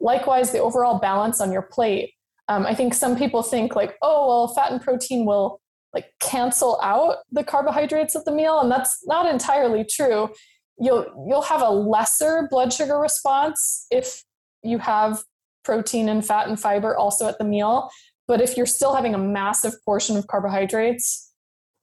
Likewise, the overall balance on your plate. Um, I think some people think like, oh well, fat and protein will like cancel out the carbohydrates of the meal, and that's not entirely true. You'll you'll have a lesser blood sugar response if you have protein and fat and fiber also at the meal but if you're still having a massive portion of carbohydrates,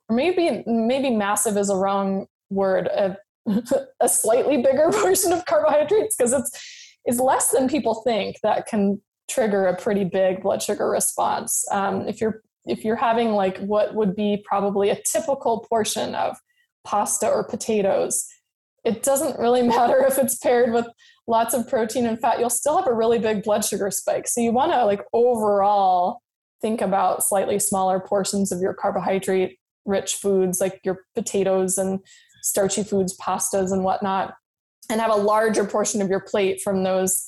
or maybe maybe massive is a wrong word, a, a slightly bigger portion of carbohydrates because it's is less than people think that can trigger a pretty big blood sugar response. Um, if you're if you're having like what would be probably a typical portion of pasta or potatoes, it doesn't really matter if it's paired with lots of protein and fat, you'll still have a really big blood sugar spike. So you want to like overall think about slightly smaller portions of your carbohydrate rich foods like your potatoes and starchy foods, pastas and whatnot, and have a larger portion of your plate from those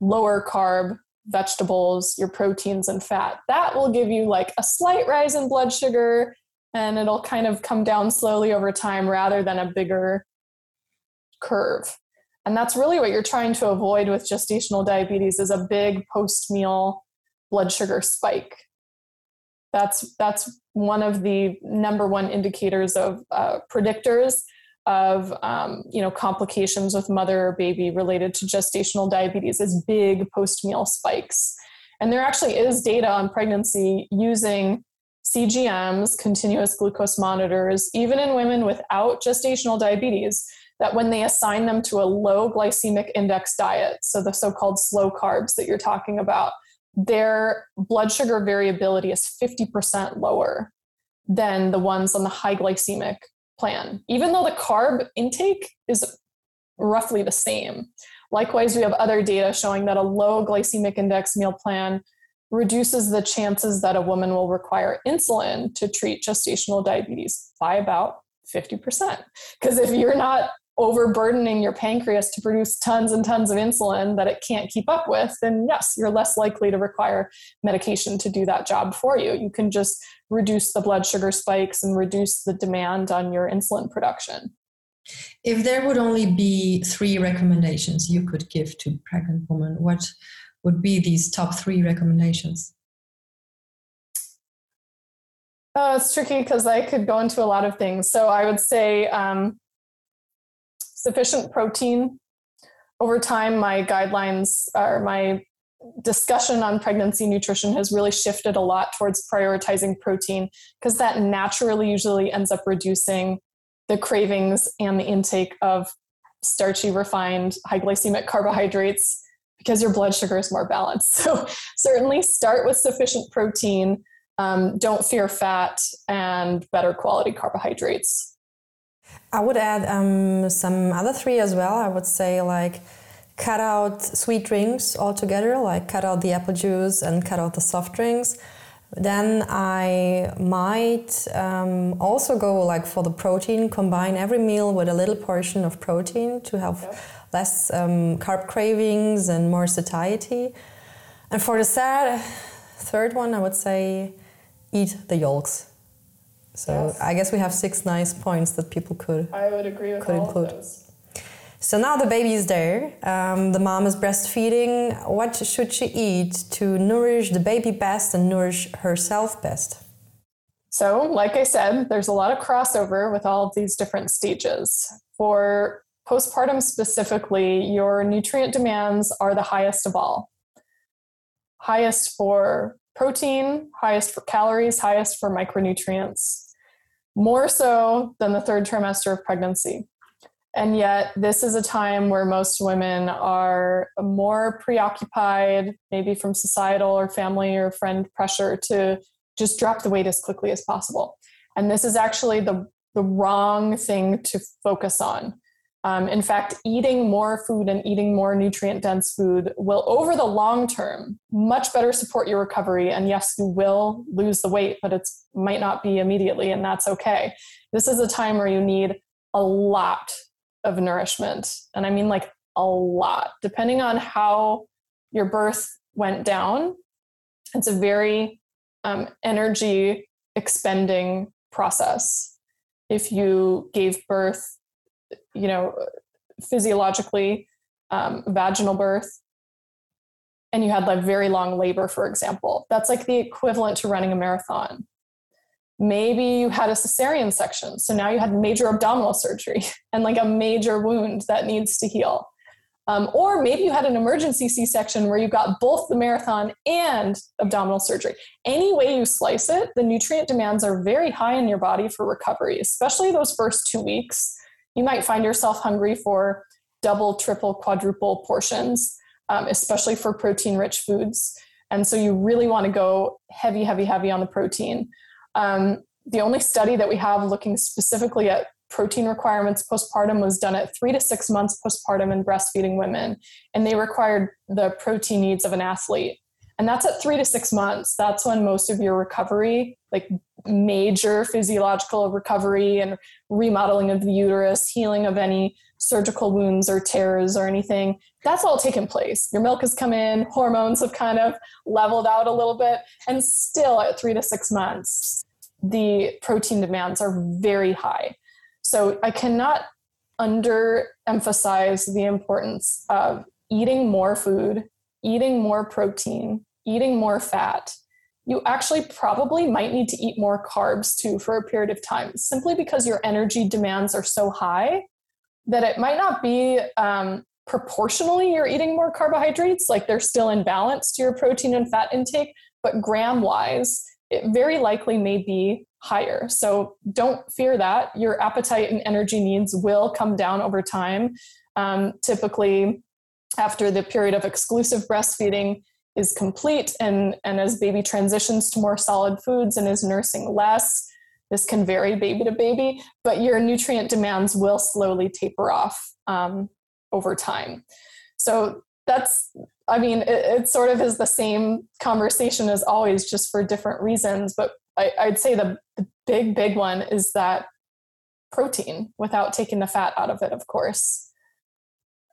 lower carb vegetables, your proteins and fat. That will give you like a slight rise in blood sugar and it'll kind of come down slowly over time rather than a bigger curve. And that's really what you're trying to avoid with gestational diabetes is a big post-meal blood sugar spike that's that's one of the number one indicators of uh, predictors of um, you know complications with mother or baby related to gestational diabetes is big post meal spikes and there actually is data on pregnancy using cgms continuous glucose monitors even in women without gestational diabetes that when they assign them to a low glycemic index diet so the so-called slow carbs that you're talking about their blood sugar variability is 50% lower than the ones on the high glycemic plan, even though the carb intake is roughly the same. Likewise, we have other data showing that a low glycemic index meal plan reduces the chances that a woman will require insulin to treat gestational diabetes by about 50%. Because if you're not overburdening your pancreas to produce tons and tons of insulin that it can't keep up with, then yes, you're less likely to require medication to do that job for you. You can just reduce the blood sugar spikes and reduce the demand on your insulin production. If there would only be three recommendations you could give to pregnant women, what would be these top three recommendations? Oh, it's tricky because I could go into a lot of things. So I would say um, sufficient protein. Over time, my guidelines or my discussion on pregnancy nutrition has really shifted a lot towards prioritizing protein because that naturally usually ends up reducing the cravings and the intake of starchy, refined, high glycemic carbohydrates because your blood sugar is more balanced. So, certainly start with sufficient protein. Um, don't fear fat and better quality carbohydrates. I would add um, some other three as well. I would say like cut out sweet drinks altogether, like cut out the apple juice and cut out the soft drinks. Then I might um, also go like for the protein, combine every meal with a little portion of protein to have yep. less um, carb cravings and more satiety. And for the sad, third one, I would say eat the yolks. So yes. I guess we have six nice points that people could. I would agree with could all include. of those. So now the baby is there. Um, the mom is breastfeeding. What should she eat to nourish the baby best and nourish herself best? So, like I said, there's a lot of crossover with all of these different stages. For postpartum specifically, your nutrient demands are the highest of all. Highest for protein, highest for calories, highest for micronutrients, more so than the third trimester of pregnancy. And yet, this is a time where most women are more preoccupied, maybe from societal or family or friend pressure to just drop the weight as quickly as possible. And this is actually the, the wrong thing to focus on. Um, in fact, eating more food and eating more nutrient dense food will, over the long term, much better support your recovery. And yes, you will lose the weight, but it might not be immediately, and that's okay. This is a time where you need a lot of nourishment. And I mean like a lot, depending on how your birth went down. It's a very um, energy expending process. If you gave birth, you know, physiologically, um, vaginal birth, and you had like very long labor, for example, that's like the equivalent to running a marathon. Maybe you had a cesarean section. So now you had major abdominal surgery and like a major wound that needs to heal. Um, or maybe you had an emergency C section where you got both the marathon and abdominal surgery. Any way you slice it, the nutrient demands are very high in your body for recovery, especially those first two weeks. You might find yourself hungry for double, triple, quadruple portions, um, especially for protein rich foods. And so you really want to go heavy, heavy, heavy on the protein. Um, the only study that we have looking specifically at protein requirements postpartum was done at three to six months postpartum in breastfeeding women, and they required the protein needs of an athlete. And that's at three to six months. That's when most of your recovery, like major physiological recovery and remodeling of the uterus, healing of any surgical wounds or tears or anything, that's all taken place. Your milk has come in, hormones have kind of leveled out a little bit, and still at three to six months, the protein demands are very high. So I cannot underemphasize the importance of eating more food, eating more protein, eating more fat. You actually probably might need to eat more carbs too for a period of time, simply because your energy demands are so high that it might not be um, proportionally you're eating more carbohydrates, like they're still in balance to your protein and fat intake, but gram wise, it very likely may be higher. So don't fear that. Your appetite and energy needs will come down over time. Um, typically, after the period of exclusive breastfeeding is complete, and, and as baby transitions to more solid foods and is nursing less, this can vary baby to baby, but your nutrient demands will slowly taper off um, over time. So that's, I mean, it, it, sort of is the same conversation as always, just for different reasons. But I, I'd say the, the big, big one is that protein without taking the fat out of it, of course.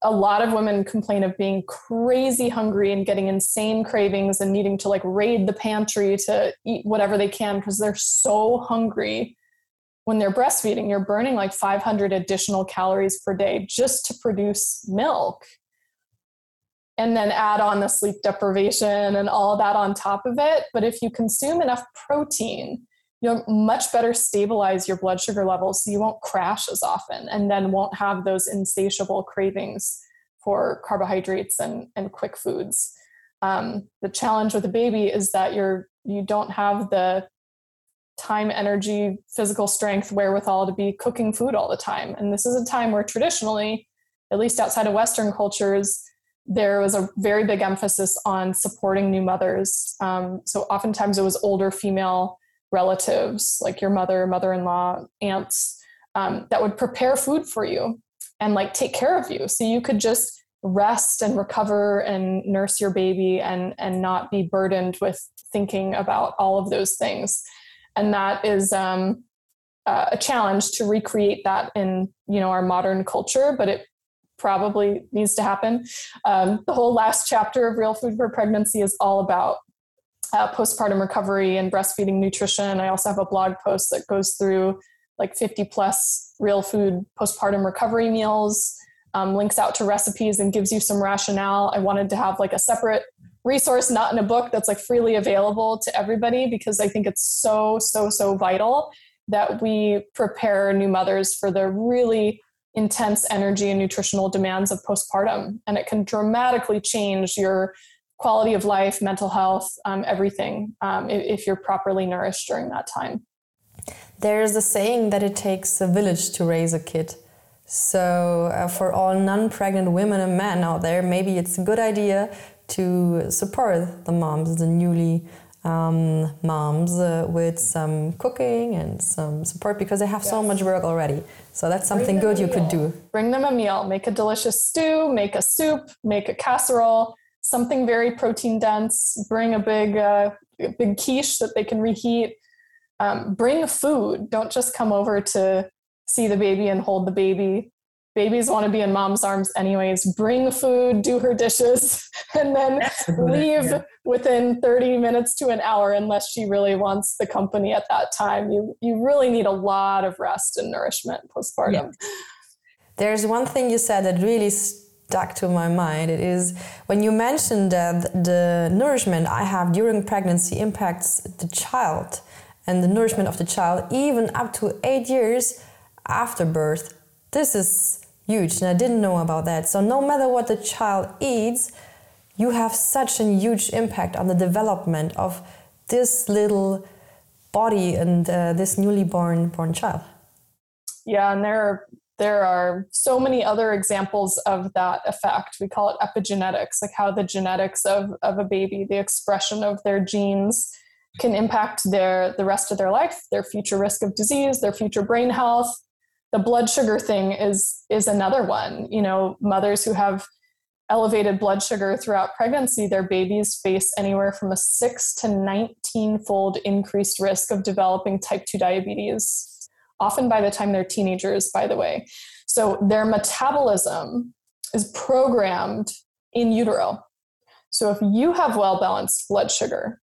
A lot of women complain of being crazy hungry and getting insane cravings and needing to like raid the pantry to eat whatever they can because they're so hungry when they're breastfeeding, you're burning like 500 additional calories per day just to produce milk. And then add on the sleep deprivation and all that on top of it. But if you consume enough protein, you'll much better stabilize your blood sugar levels so you won't crash as often and then won't have those insatiable cravings for carbohydrates and, and quick foods. Um, the challenge with a baby is that you're you don't have the time, energy, physical strength, wherewithal to be cooking food all the time. And this is a time where traditionally, at least outside of Western cultures, there was a very big emphasis on supporting new mothers. Um, so oftentimes it was older female relatives, like your mother, mother in law, aunts, um, that would prepare food for you and like take care of you. So you could just rest and recover and nurse your baby and and not be burdened with thinking about all of those things and that is um, uh, a challenge to recreate that in you know our modern culture but it probably needs to happen um, the whole last chapter of real food for pregnancy is all about uh, postpartum recovery and breastfeeding nutrition. I also have a blog post that goes through like 50 plus real food postpartum recovery meals um, links out to recipes and gives you some rationale. I wanted to have like a separate resource not in a book that's like freely available to everybody because i think it's so so so vital that we prepare new mothers for the really intense energy and nutritional demands of postpartum. And it can dramatically change your quality of life mental health um, everything um, if, if you're properly nourished during that time there's a saying that it takes a village to raise a kid so uh, for all non-pregnant women and men out there maybe it's a good idea to support the moms, the newly um, moms, uh, with some cooking and some support because they have yes. so much work already. So that's something good you could do. Bring them a meal. Make a delicious stew, make a soup, make a casserole, something very protein dense. Bring a big, uh, big quiche that they can reheat. Um, bring food. Don't just come over to see the baby and hold the baby babies want to be in mom's arms anyways bring food do her dishes and then leave within 30 minutes to an hour unless she really wants the company at that time you you really need a lot of rest and nourishment postpartum yeah. there's one thing you said that really stuck to my mind it is when you mentioned that the nourishment i have during pregnancy impacts the child and the nourishment of the child even up to 8 years after birth this is huge and I didn't know about that. So no matter what the child eats, you have such a huge impact on the development of this little body and uh, this newly born born child. Yeah, and there are there are so many other examples of that effect. We call it epigenetics, like how the genetics of, of a baby, the expression of their genes can impact their the rest of their life, their future risk of disease, their future brain health, the blood sugar thing is is another one. You know mothers who have elevated blood sugar throughout pregnancy their babies face anywhere from a 6 to 19 fold increased risk of developing type 2 diabetes often by the time they're teenagers by the way. So their metabolism is programmed in utero. So if you have well balanced blood sugar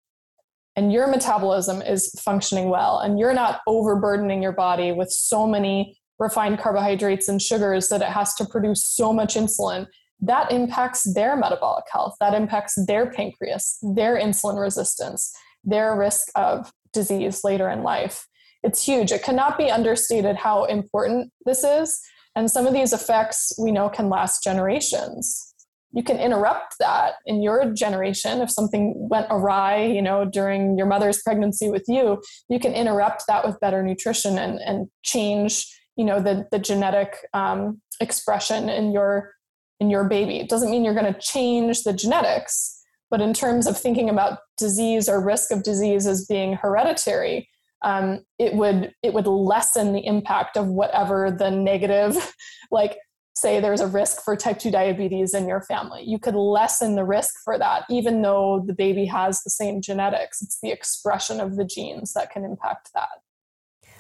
and your metabolism is functioning well and you're not overburdening your body with so many refined carbohydrates and sugars that it has to produce so much insulin that impacts their metabolic health. That impacts their pancreas their insulin resistance their risk of disease later in life it's huge. It cannot be understated how important this is and some of these effects we know can last generations. You can interrupt that in your generation if something went awry you know during your mother's pregnancy with you. You can interrupt that with better nutrition and, and change you know the the genetic um, expression in your in your baby. It doesn't mean you're going to change the genetics but in terms of thinking about disease or risk of disease as being hereditary um, it would it would lessen the impact of whatever the negative like say there's a risk for type 2 diabetes in your family you could lessen the risk for that even though the baby has the same genetics it's the expression of the genes that can impact that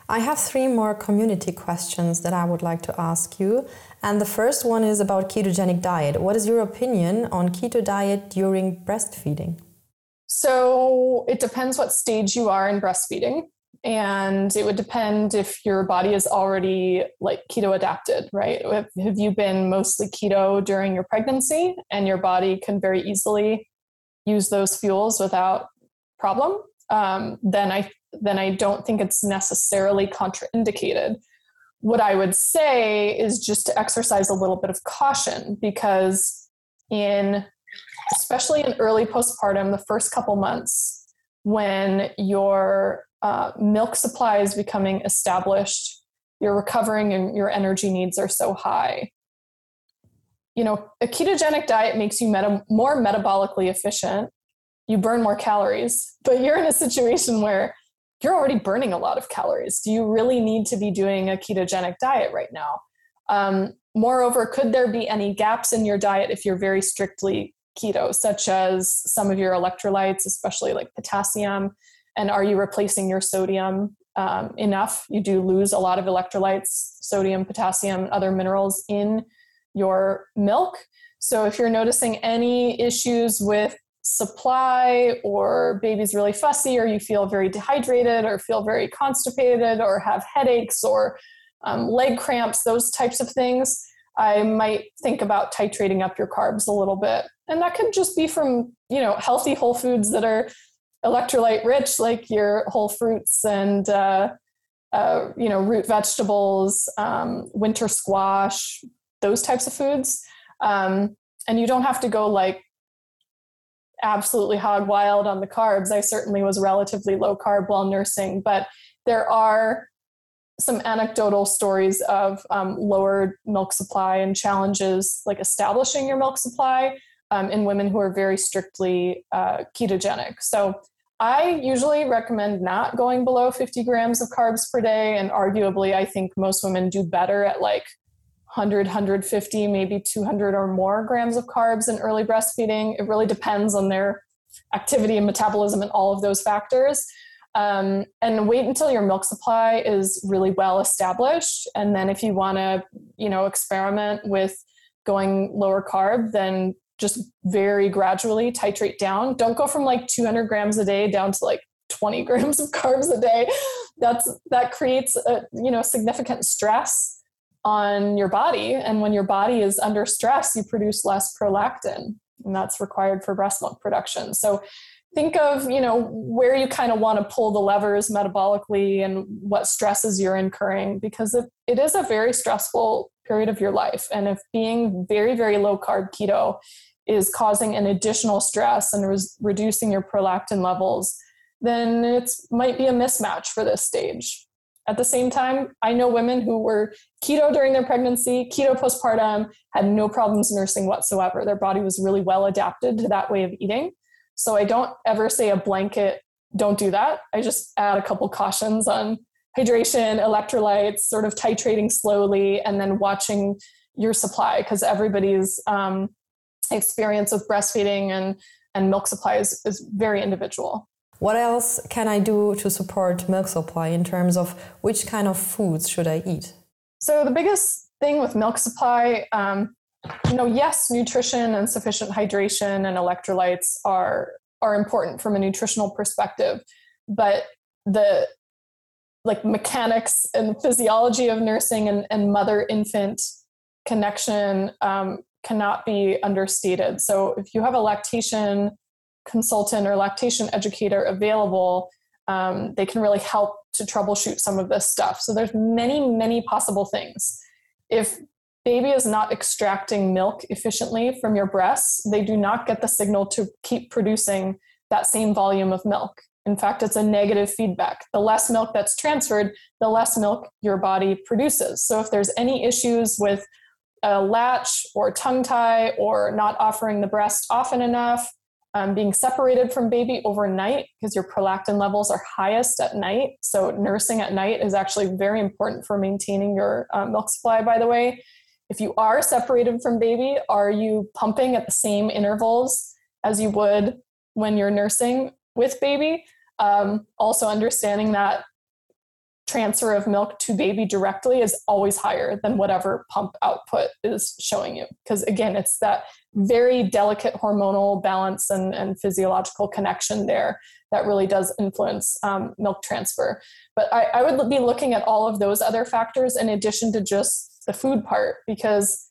I have three more community questions that I would like to ask you. And the first one is about ketogenic diet. What is your opinion on keto diet during breastfeeding? So it depends what stage you are in breastfeeding. And it would depend if your body is already like keto adapted, right? Have you been mostly keto during your pregnancy and your body can very easily use those fuels without problem? Um, then I then I don't think it's necessarily contraindicated. What I would say is just to exercise a little bit of caution because, in especially in early postpartum, the first couple months, when your uh, milk supply is becoming established, you're recovering and your energy needs are so high. You know, a ketogenic diet makes you meta- more metabolically efficient. You burn more calories, but you're in a situation where you're already burning a lot of calories. Do you really need to be doing a ketogenic diet right now? Um, moreover, could there be any gaps in your diet if you're very strictly keto, such as some of your electrolytes, especially like potassium? And are you replacing your sodium um, enough? You do lose a lot of electrolytes, sodium, potassium, other minerals in your milk. So if you're noticing any issues with supply or baby's really fussy or you feel very dehydrated or feel very constipated or have headaches or um, leg cramps those types of things i might think about titrating up your carbs a little bit and that could just be from you know healthy whole foods that are electrolyte rich like your whole fruits and uh, uh, you know root vegetables um, winter squash those types of foods um, and you don't have to go like absolutely hog wild on the carbs. I certainly was relatively low carb while nursing, but there are some anecdotal stories of um, lower milk supply and challenges like establishing your milk supply um, in women who are very strictly uh, ketogenic. So I usually recommend not going below 50 grams of carbs per day. And arguably, I think most women do better at like 100, 150, maybe 200 or more grams of carbs in early breastfeeding. It really depends on their activity and metabolism and all of those factors. Um, and wait until your milk supply is really well established. And then if you want to, you know, experiment with going lower carb, then just very gradually titrate down. Don't go from like 200 grams a day down to like 20 grams of carbs a day. That's that creates a, you know significant stress on your body. And when your body is under stress, you produce less prolactin, and that's required for breast milk production. So think of you know where you kind of want to pull the levers metabolically and what stresses you're incurring because it, it is a very stressful period of your life and if being very very low carb keto is causing an additional stress and reducing your prolactin levels then it might be a mismatch for this stage at the same time, I know women who were keto during their pregnancy, keto postpartum, had no problems nursing whatsoever. Their body was really well adapted to that way of eating. So I don't ever say a blanket, don't do that. I just add a couple cautions on hydration, electrolytes, sort of titrating slowly, and then watching your supply because everybody's um, experience of breastfeeding and, and milk supply is, is very individual. What else can I do to support milk supply in terms of which kind of foods should I eat? So the biggest thing with milk supply, um, you know, yes, nutrition and sufficient hydration and electrolytes are are important from a nutritional perspective, but the like mechanics and physiology of nursing and, and mother infant connection um, cannot be understated. So if you have a lactation consultant or lactation educator available, um, they can really help to troubleshoot some of this stuff. So there's many, many possible things. If baby is not extracting milk efficiently from your breasts, they do not get the signal to keep producing that same volume of milk. In fact, it's a negative feedback. The less milk that's transferred, the less milk your body produces. So if there's any issues with a latch or tongue tie or not offering the breast often enough, um, being separated from baby overnight because your prolactin levels are highest at night. So, nursing at night is actually very important for maintaining your uh, milk supply, by the way. If you are separated from baby, are you pumping at the same intervals as you would when you're nursing with baby? Um, also, understanding that transfer of milk to baby directly is always higher than whatever pump output is showing you. Because again, it's that very delicate hormonal balance and, and physiological connection there that really does influence um, milk transfer. But I, I would be looking at all of those other factors in addition to just the food part because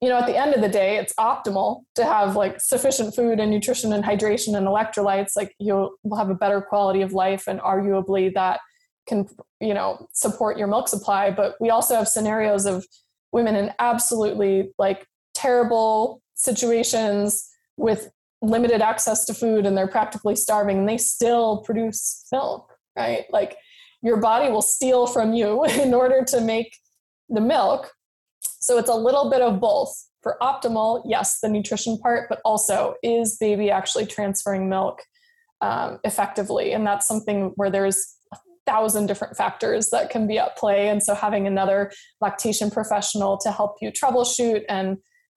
you know at the end of the day it's optimal to have like sufficient food and nutrition and hydration and electrolytes like you'll have a better quality of life and arguably that can you know support your milk supply but we also have scenarios of women in absolutely like terrible situations with limited access to food and they're practically starving and they still produce milk, right? Like your body will steal from you in order to make the milk. So it's a little bit of both. For optimal, yes, the nutrition part, but also is baby actually transferring milk um, effectively? And that's something where there's thousand different factors that can be at play. And so having another lactation professional to help you troubleshoot and,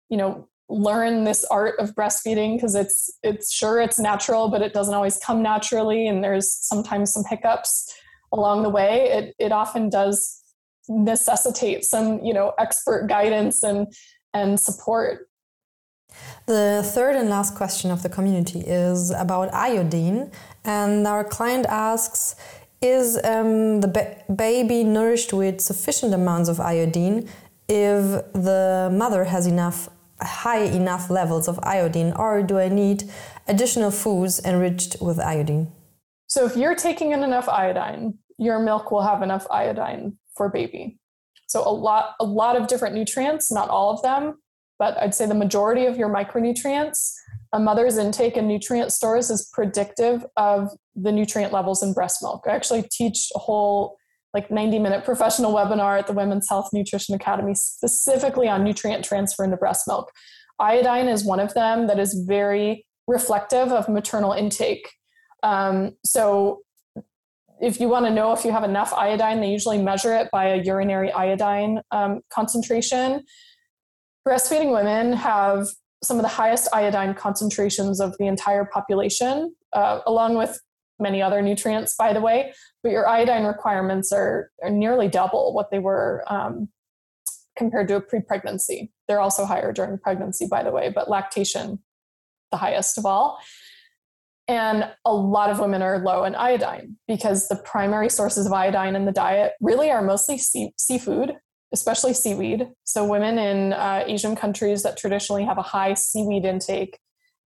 you know, learn this art of breastfeeding because it's it's sure it's natural, but it doesn't always come naturally. And there's sometimes some hiccups along the way. It it often does necessitate some, you know, expert guidance and and support. The third and last question of the community is about iodine. And our client asks Is um, the ba baby nourished with sufficient amounts of iodine if the mother has enough high enough levels of iodine, or do I need additional foods enriched with iodine? So, if you're taking in enough iodine, your milk will have enough iodine for baby. So, a lot, a lot of different nutrients, not all of them, but I'd say the majority of your micronutrients, a mother's intake and nutrient stores is predictive of the nutrient levels in breast milk. I actually teach a whole like 90 minute professional webinar at the Women's Health Nutrition Academy specifically on nutrient transfer into breast milk. Iodine is one of them that is very reflective of maternal intake. Um, so, if you want to know if you have enough iodine, they usually measure it by a urinary iodine um, concentration. Breastfeeding women have some of the highest iodine concentrations of the entire population, uh, along with many other nutrients, by the way. But your iodine requirements are, are nearly double what they were um, compared to a pre pregnancy. They're also higher during pregnancy, by the way, but lactation, the highest of all. And a lot of women are low in iodine because the primary sources of iodine in the diet really are mostly sea- seafood especially seaweed. So, women in uh, Asian countries that traditionally have a high seaweed intake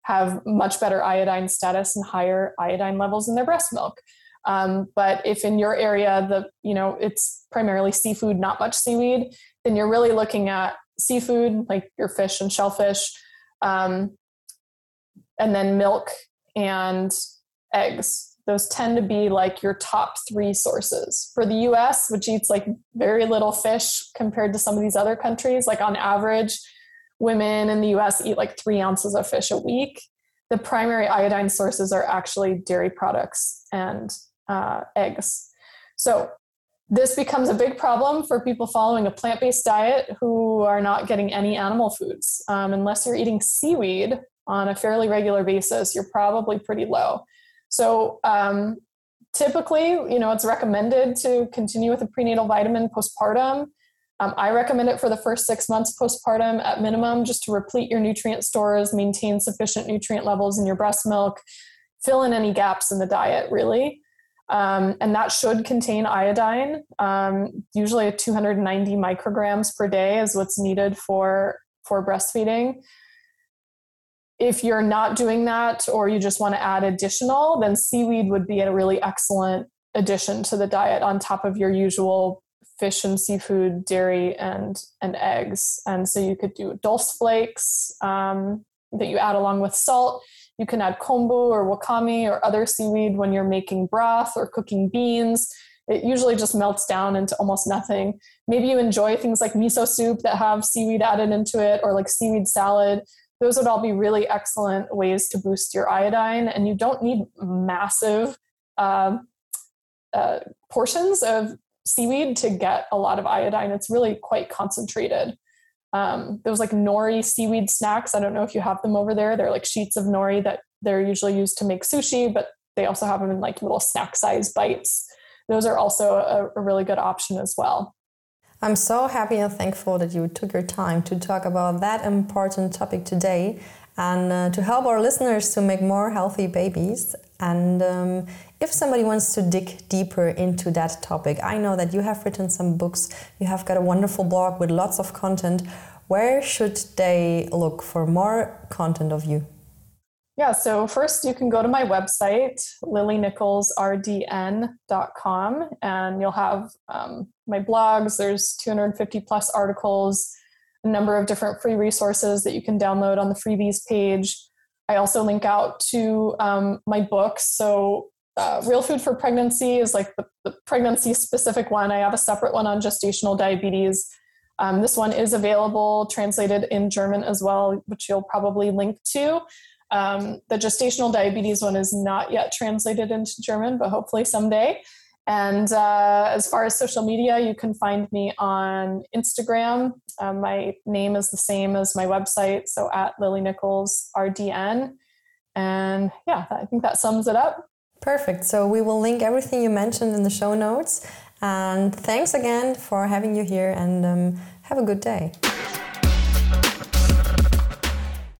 have much better iodine status and higher iodine levels in their breast milk. Um, but if in your area the you know it's primarily seafood, not much seaweed, then you're really looking at seafood like your fish and shellfish, um, and then milk and eggs those tend to be like your top three sources. For the US, which eats like very little fish compared to some of these other countries, like on average, women in the US eat like three ounces of fish a week. The primary iodine sources are actually dairy products and uh, eggs. So this becomes a big problem for people following a plant based diet who are not getting any animal foods. Um, unless you're eating seaweed on a fairly regular basis, you're probably pretty low. So um, typically, you know, it's recommended to continue with a prenatal vitamin postpartum. Um, I recommend it for the first six months postpartum at minimum, just to replete your nutrient stores, maintain sufficient nutrient levels in your breast milk, fill in any gaps in the diet, really. Um, and that should contain iodine. Um, usually, 290 micrograms per day is what's needed for for breastfeeding if you're not doing that or you just want to add additional, then seaweed would be a really excellent addition to the diet on top of your usual fish and seafood, dairy, and and eggs. And so you could do dulse flakes um, that you add along with salt. You can add kombu or wakame or other seaweed when you're making broth or cooking beans. It usually just melts down into almost nothing. Maybe you enjoy things like miso soup that have seaweed added into it or like seaweed salad those would all be really excellent ways to boost your iodine. And you don't need massive uh, uh, portions of seaweed to get a lot of iodine. It's really quite concentrated. Um, those like nori seaweed snacks. I don't know if you have them over there. They're like sheets of nori that they're usually used to make sushi, but they also have them in like little snack size bites. Those are also a, a really good option as well. I'm so happy and thankful that you took your time to talk about that important topic today and uh, to help our listeners to make more healthy babies. And um, if somebody wants to dig deeper into that topic, I know that you have written some books, you have got a wonderful blog with lots of content. Where should they look for more content of you? Yeah, so first you can go to my website, lilynicholsrdn.com, and you'll have um, my blogs. There's 250 plus articles, a number of different free resources that you can download on the freebies page. I also link out to um, my books. So, uh, Real Food for Pregnancy is like the, the, pregnancy specific one. I have a separate one on gestational diabetes. Um, this one is available, translated in German as well, which you'll probably link to. Um, the gestational diabetes one is not yet translated into German, but hopefully someday. And uh, as far as social media, you can find me on Instagram. Um, my name is the same as my website, so at Lily Nichols RDN. And yeah, I think that sums it up. Perfect. So we will link everything you mentioned in the show notes. And thanks again for having you here and um, have a good day.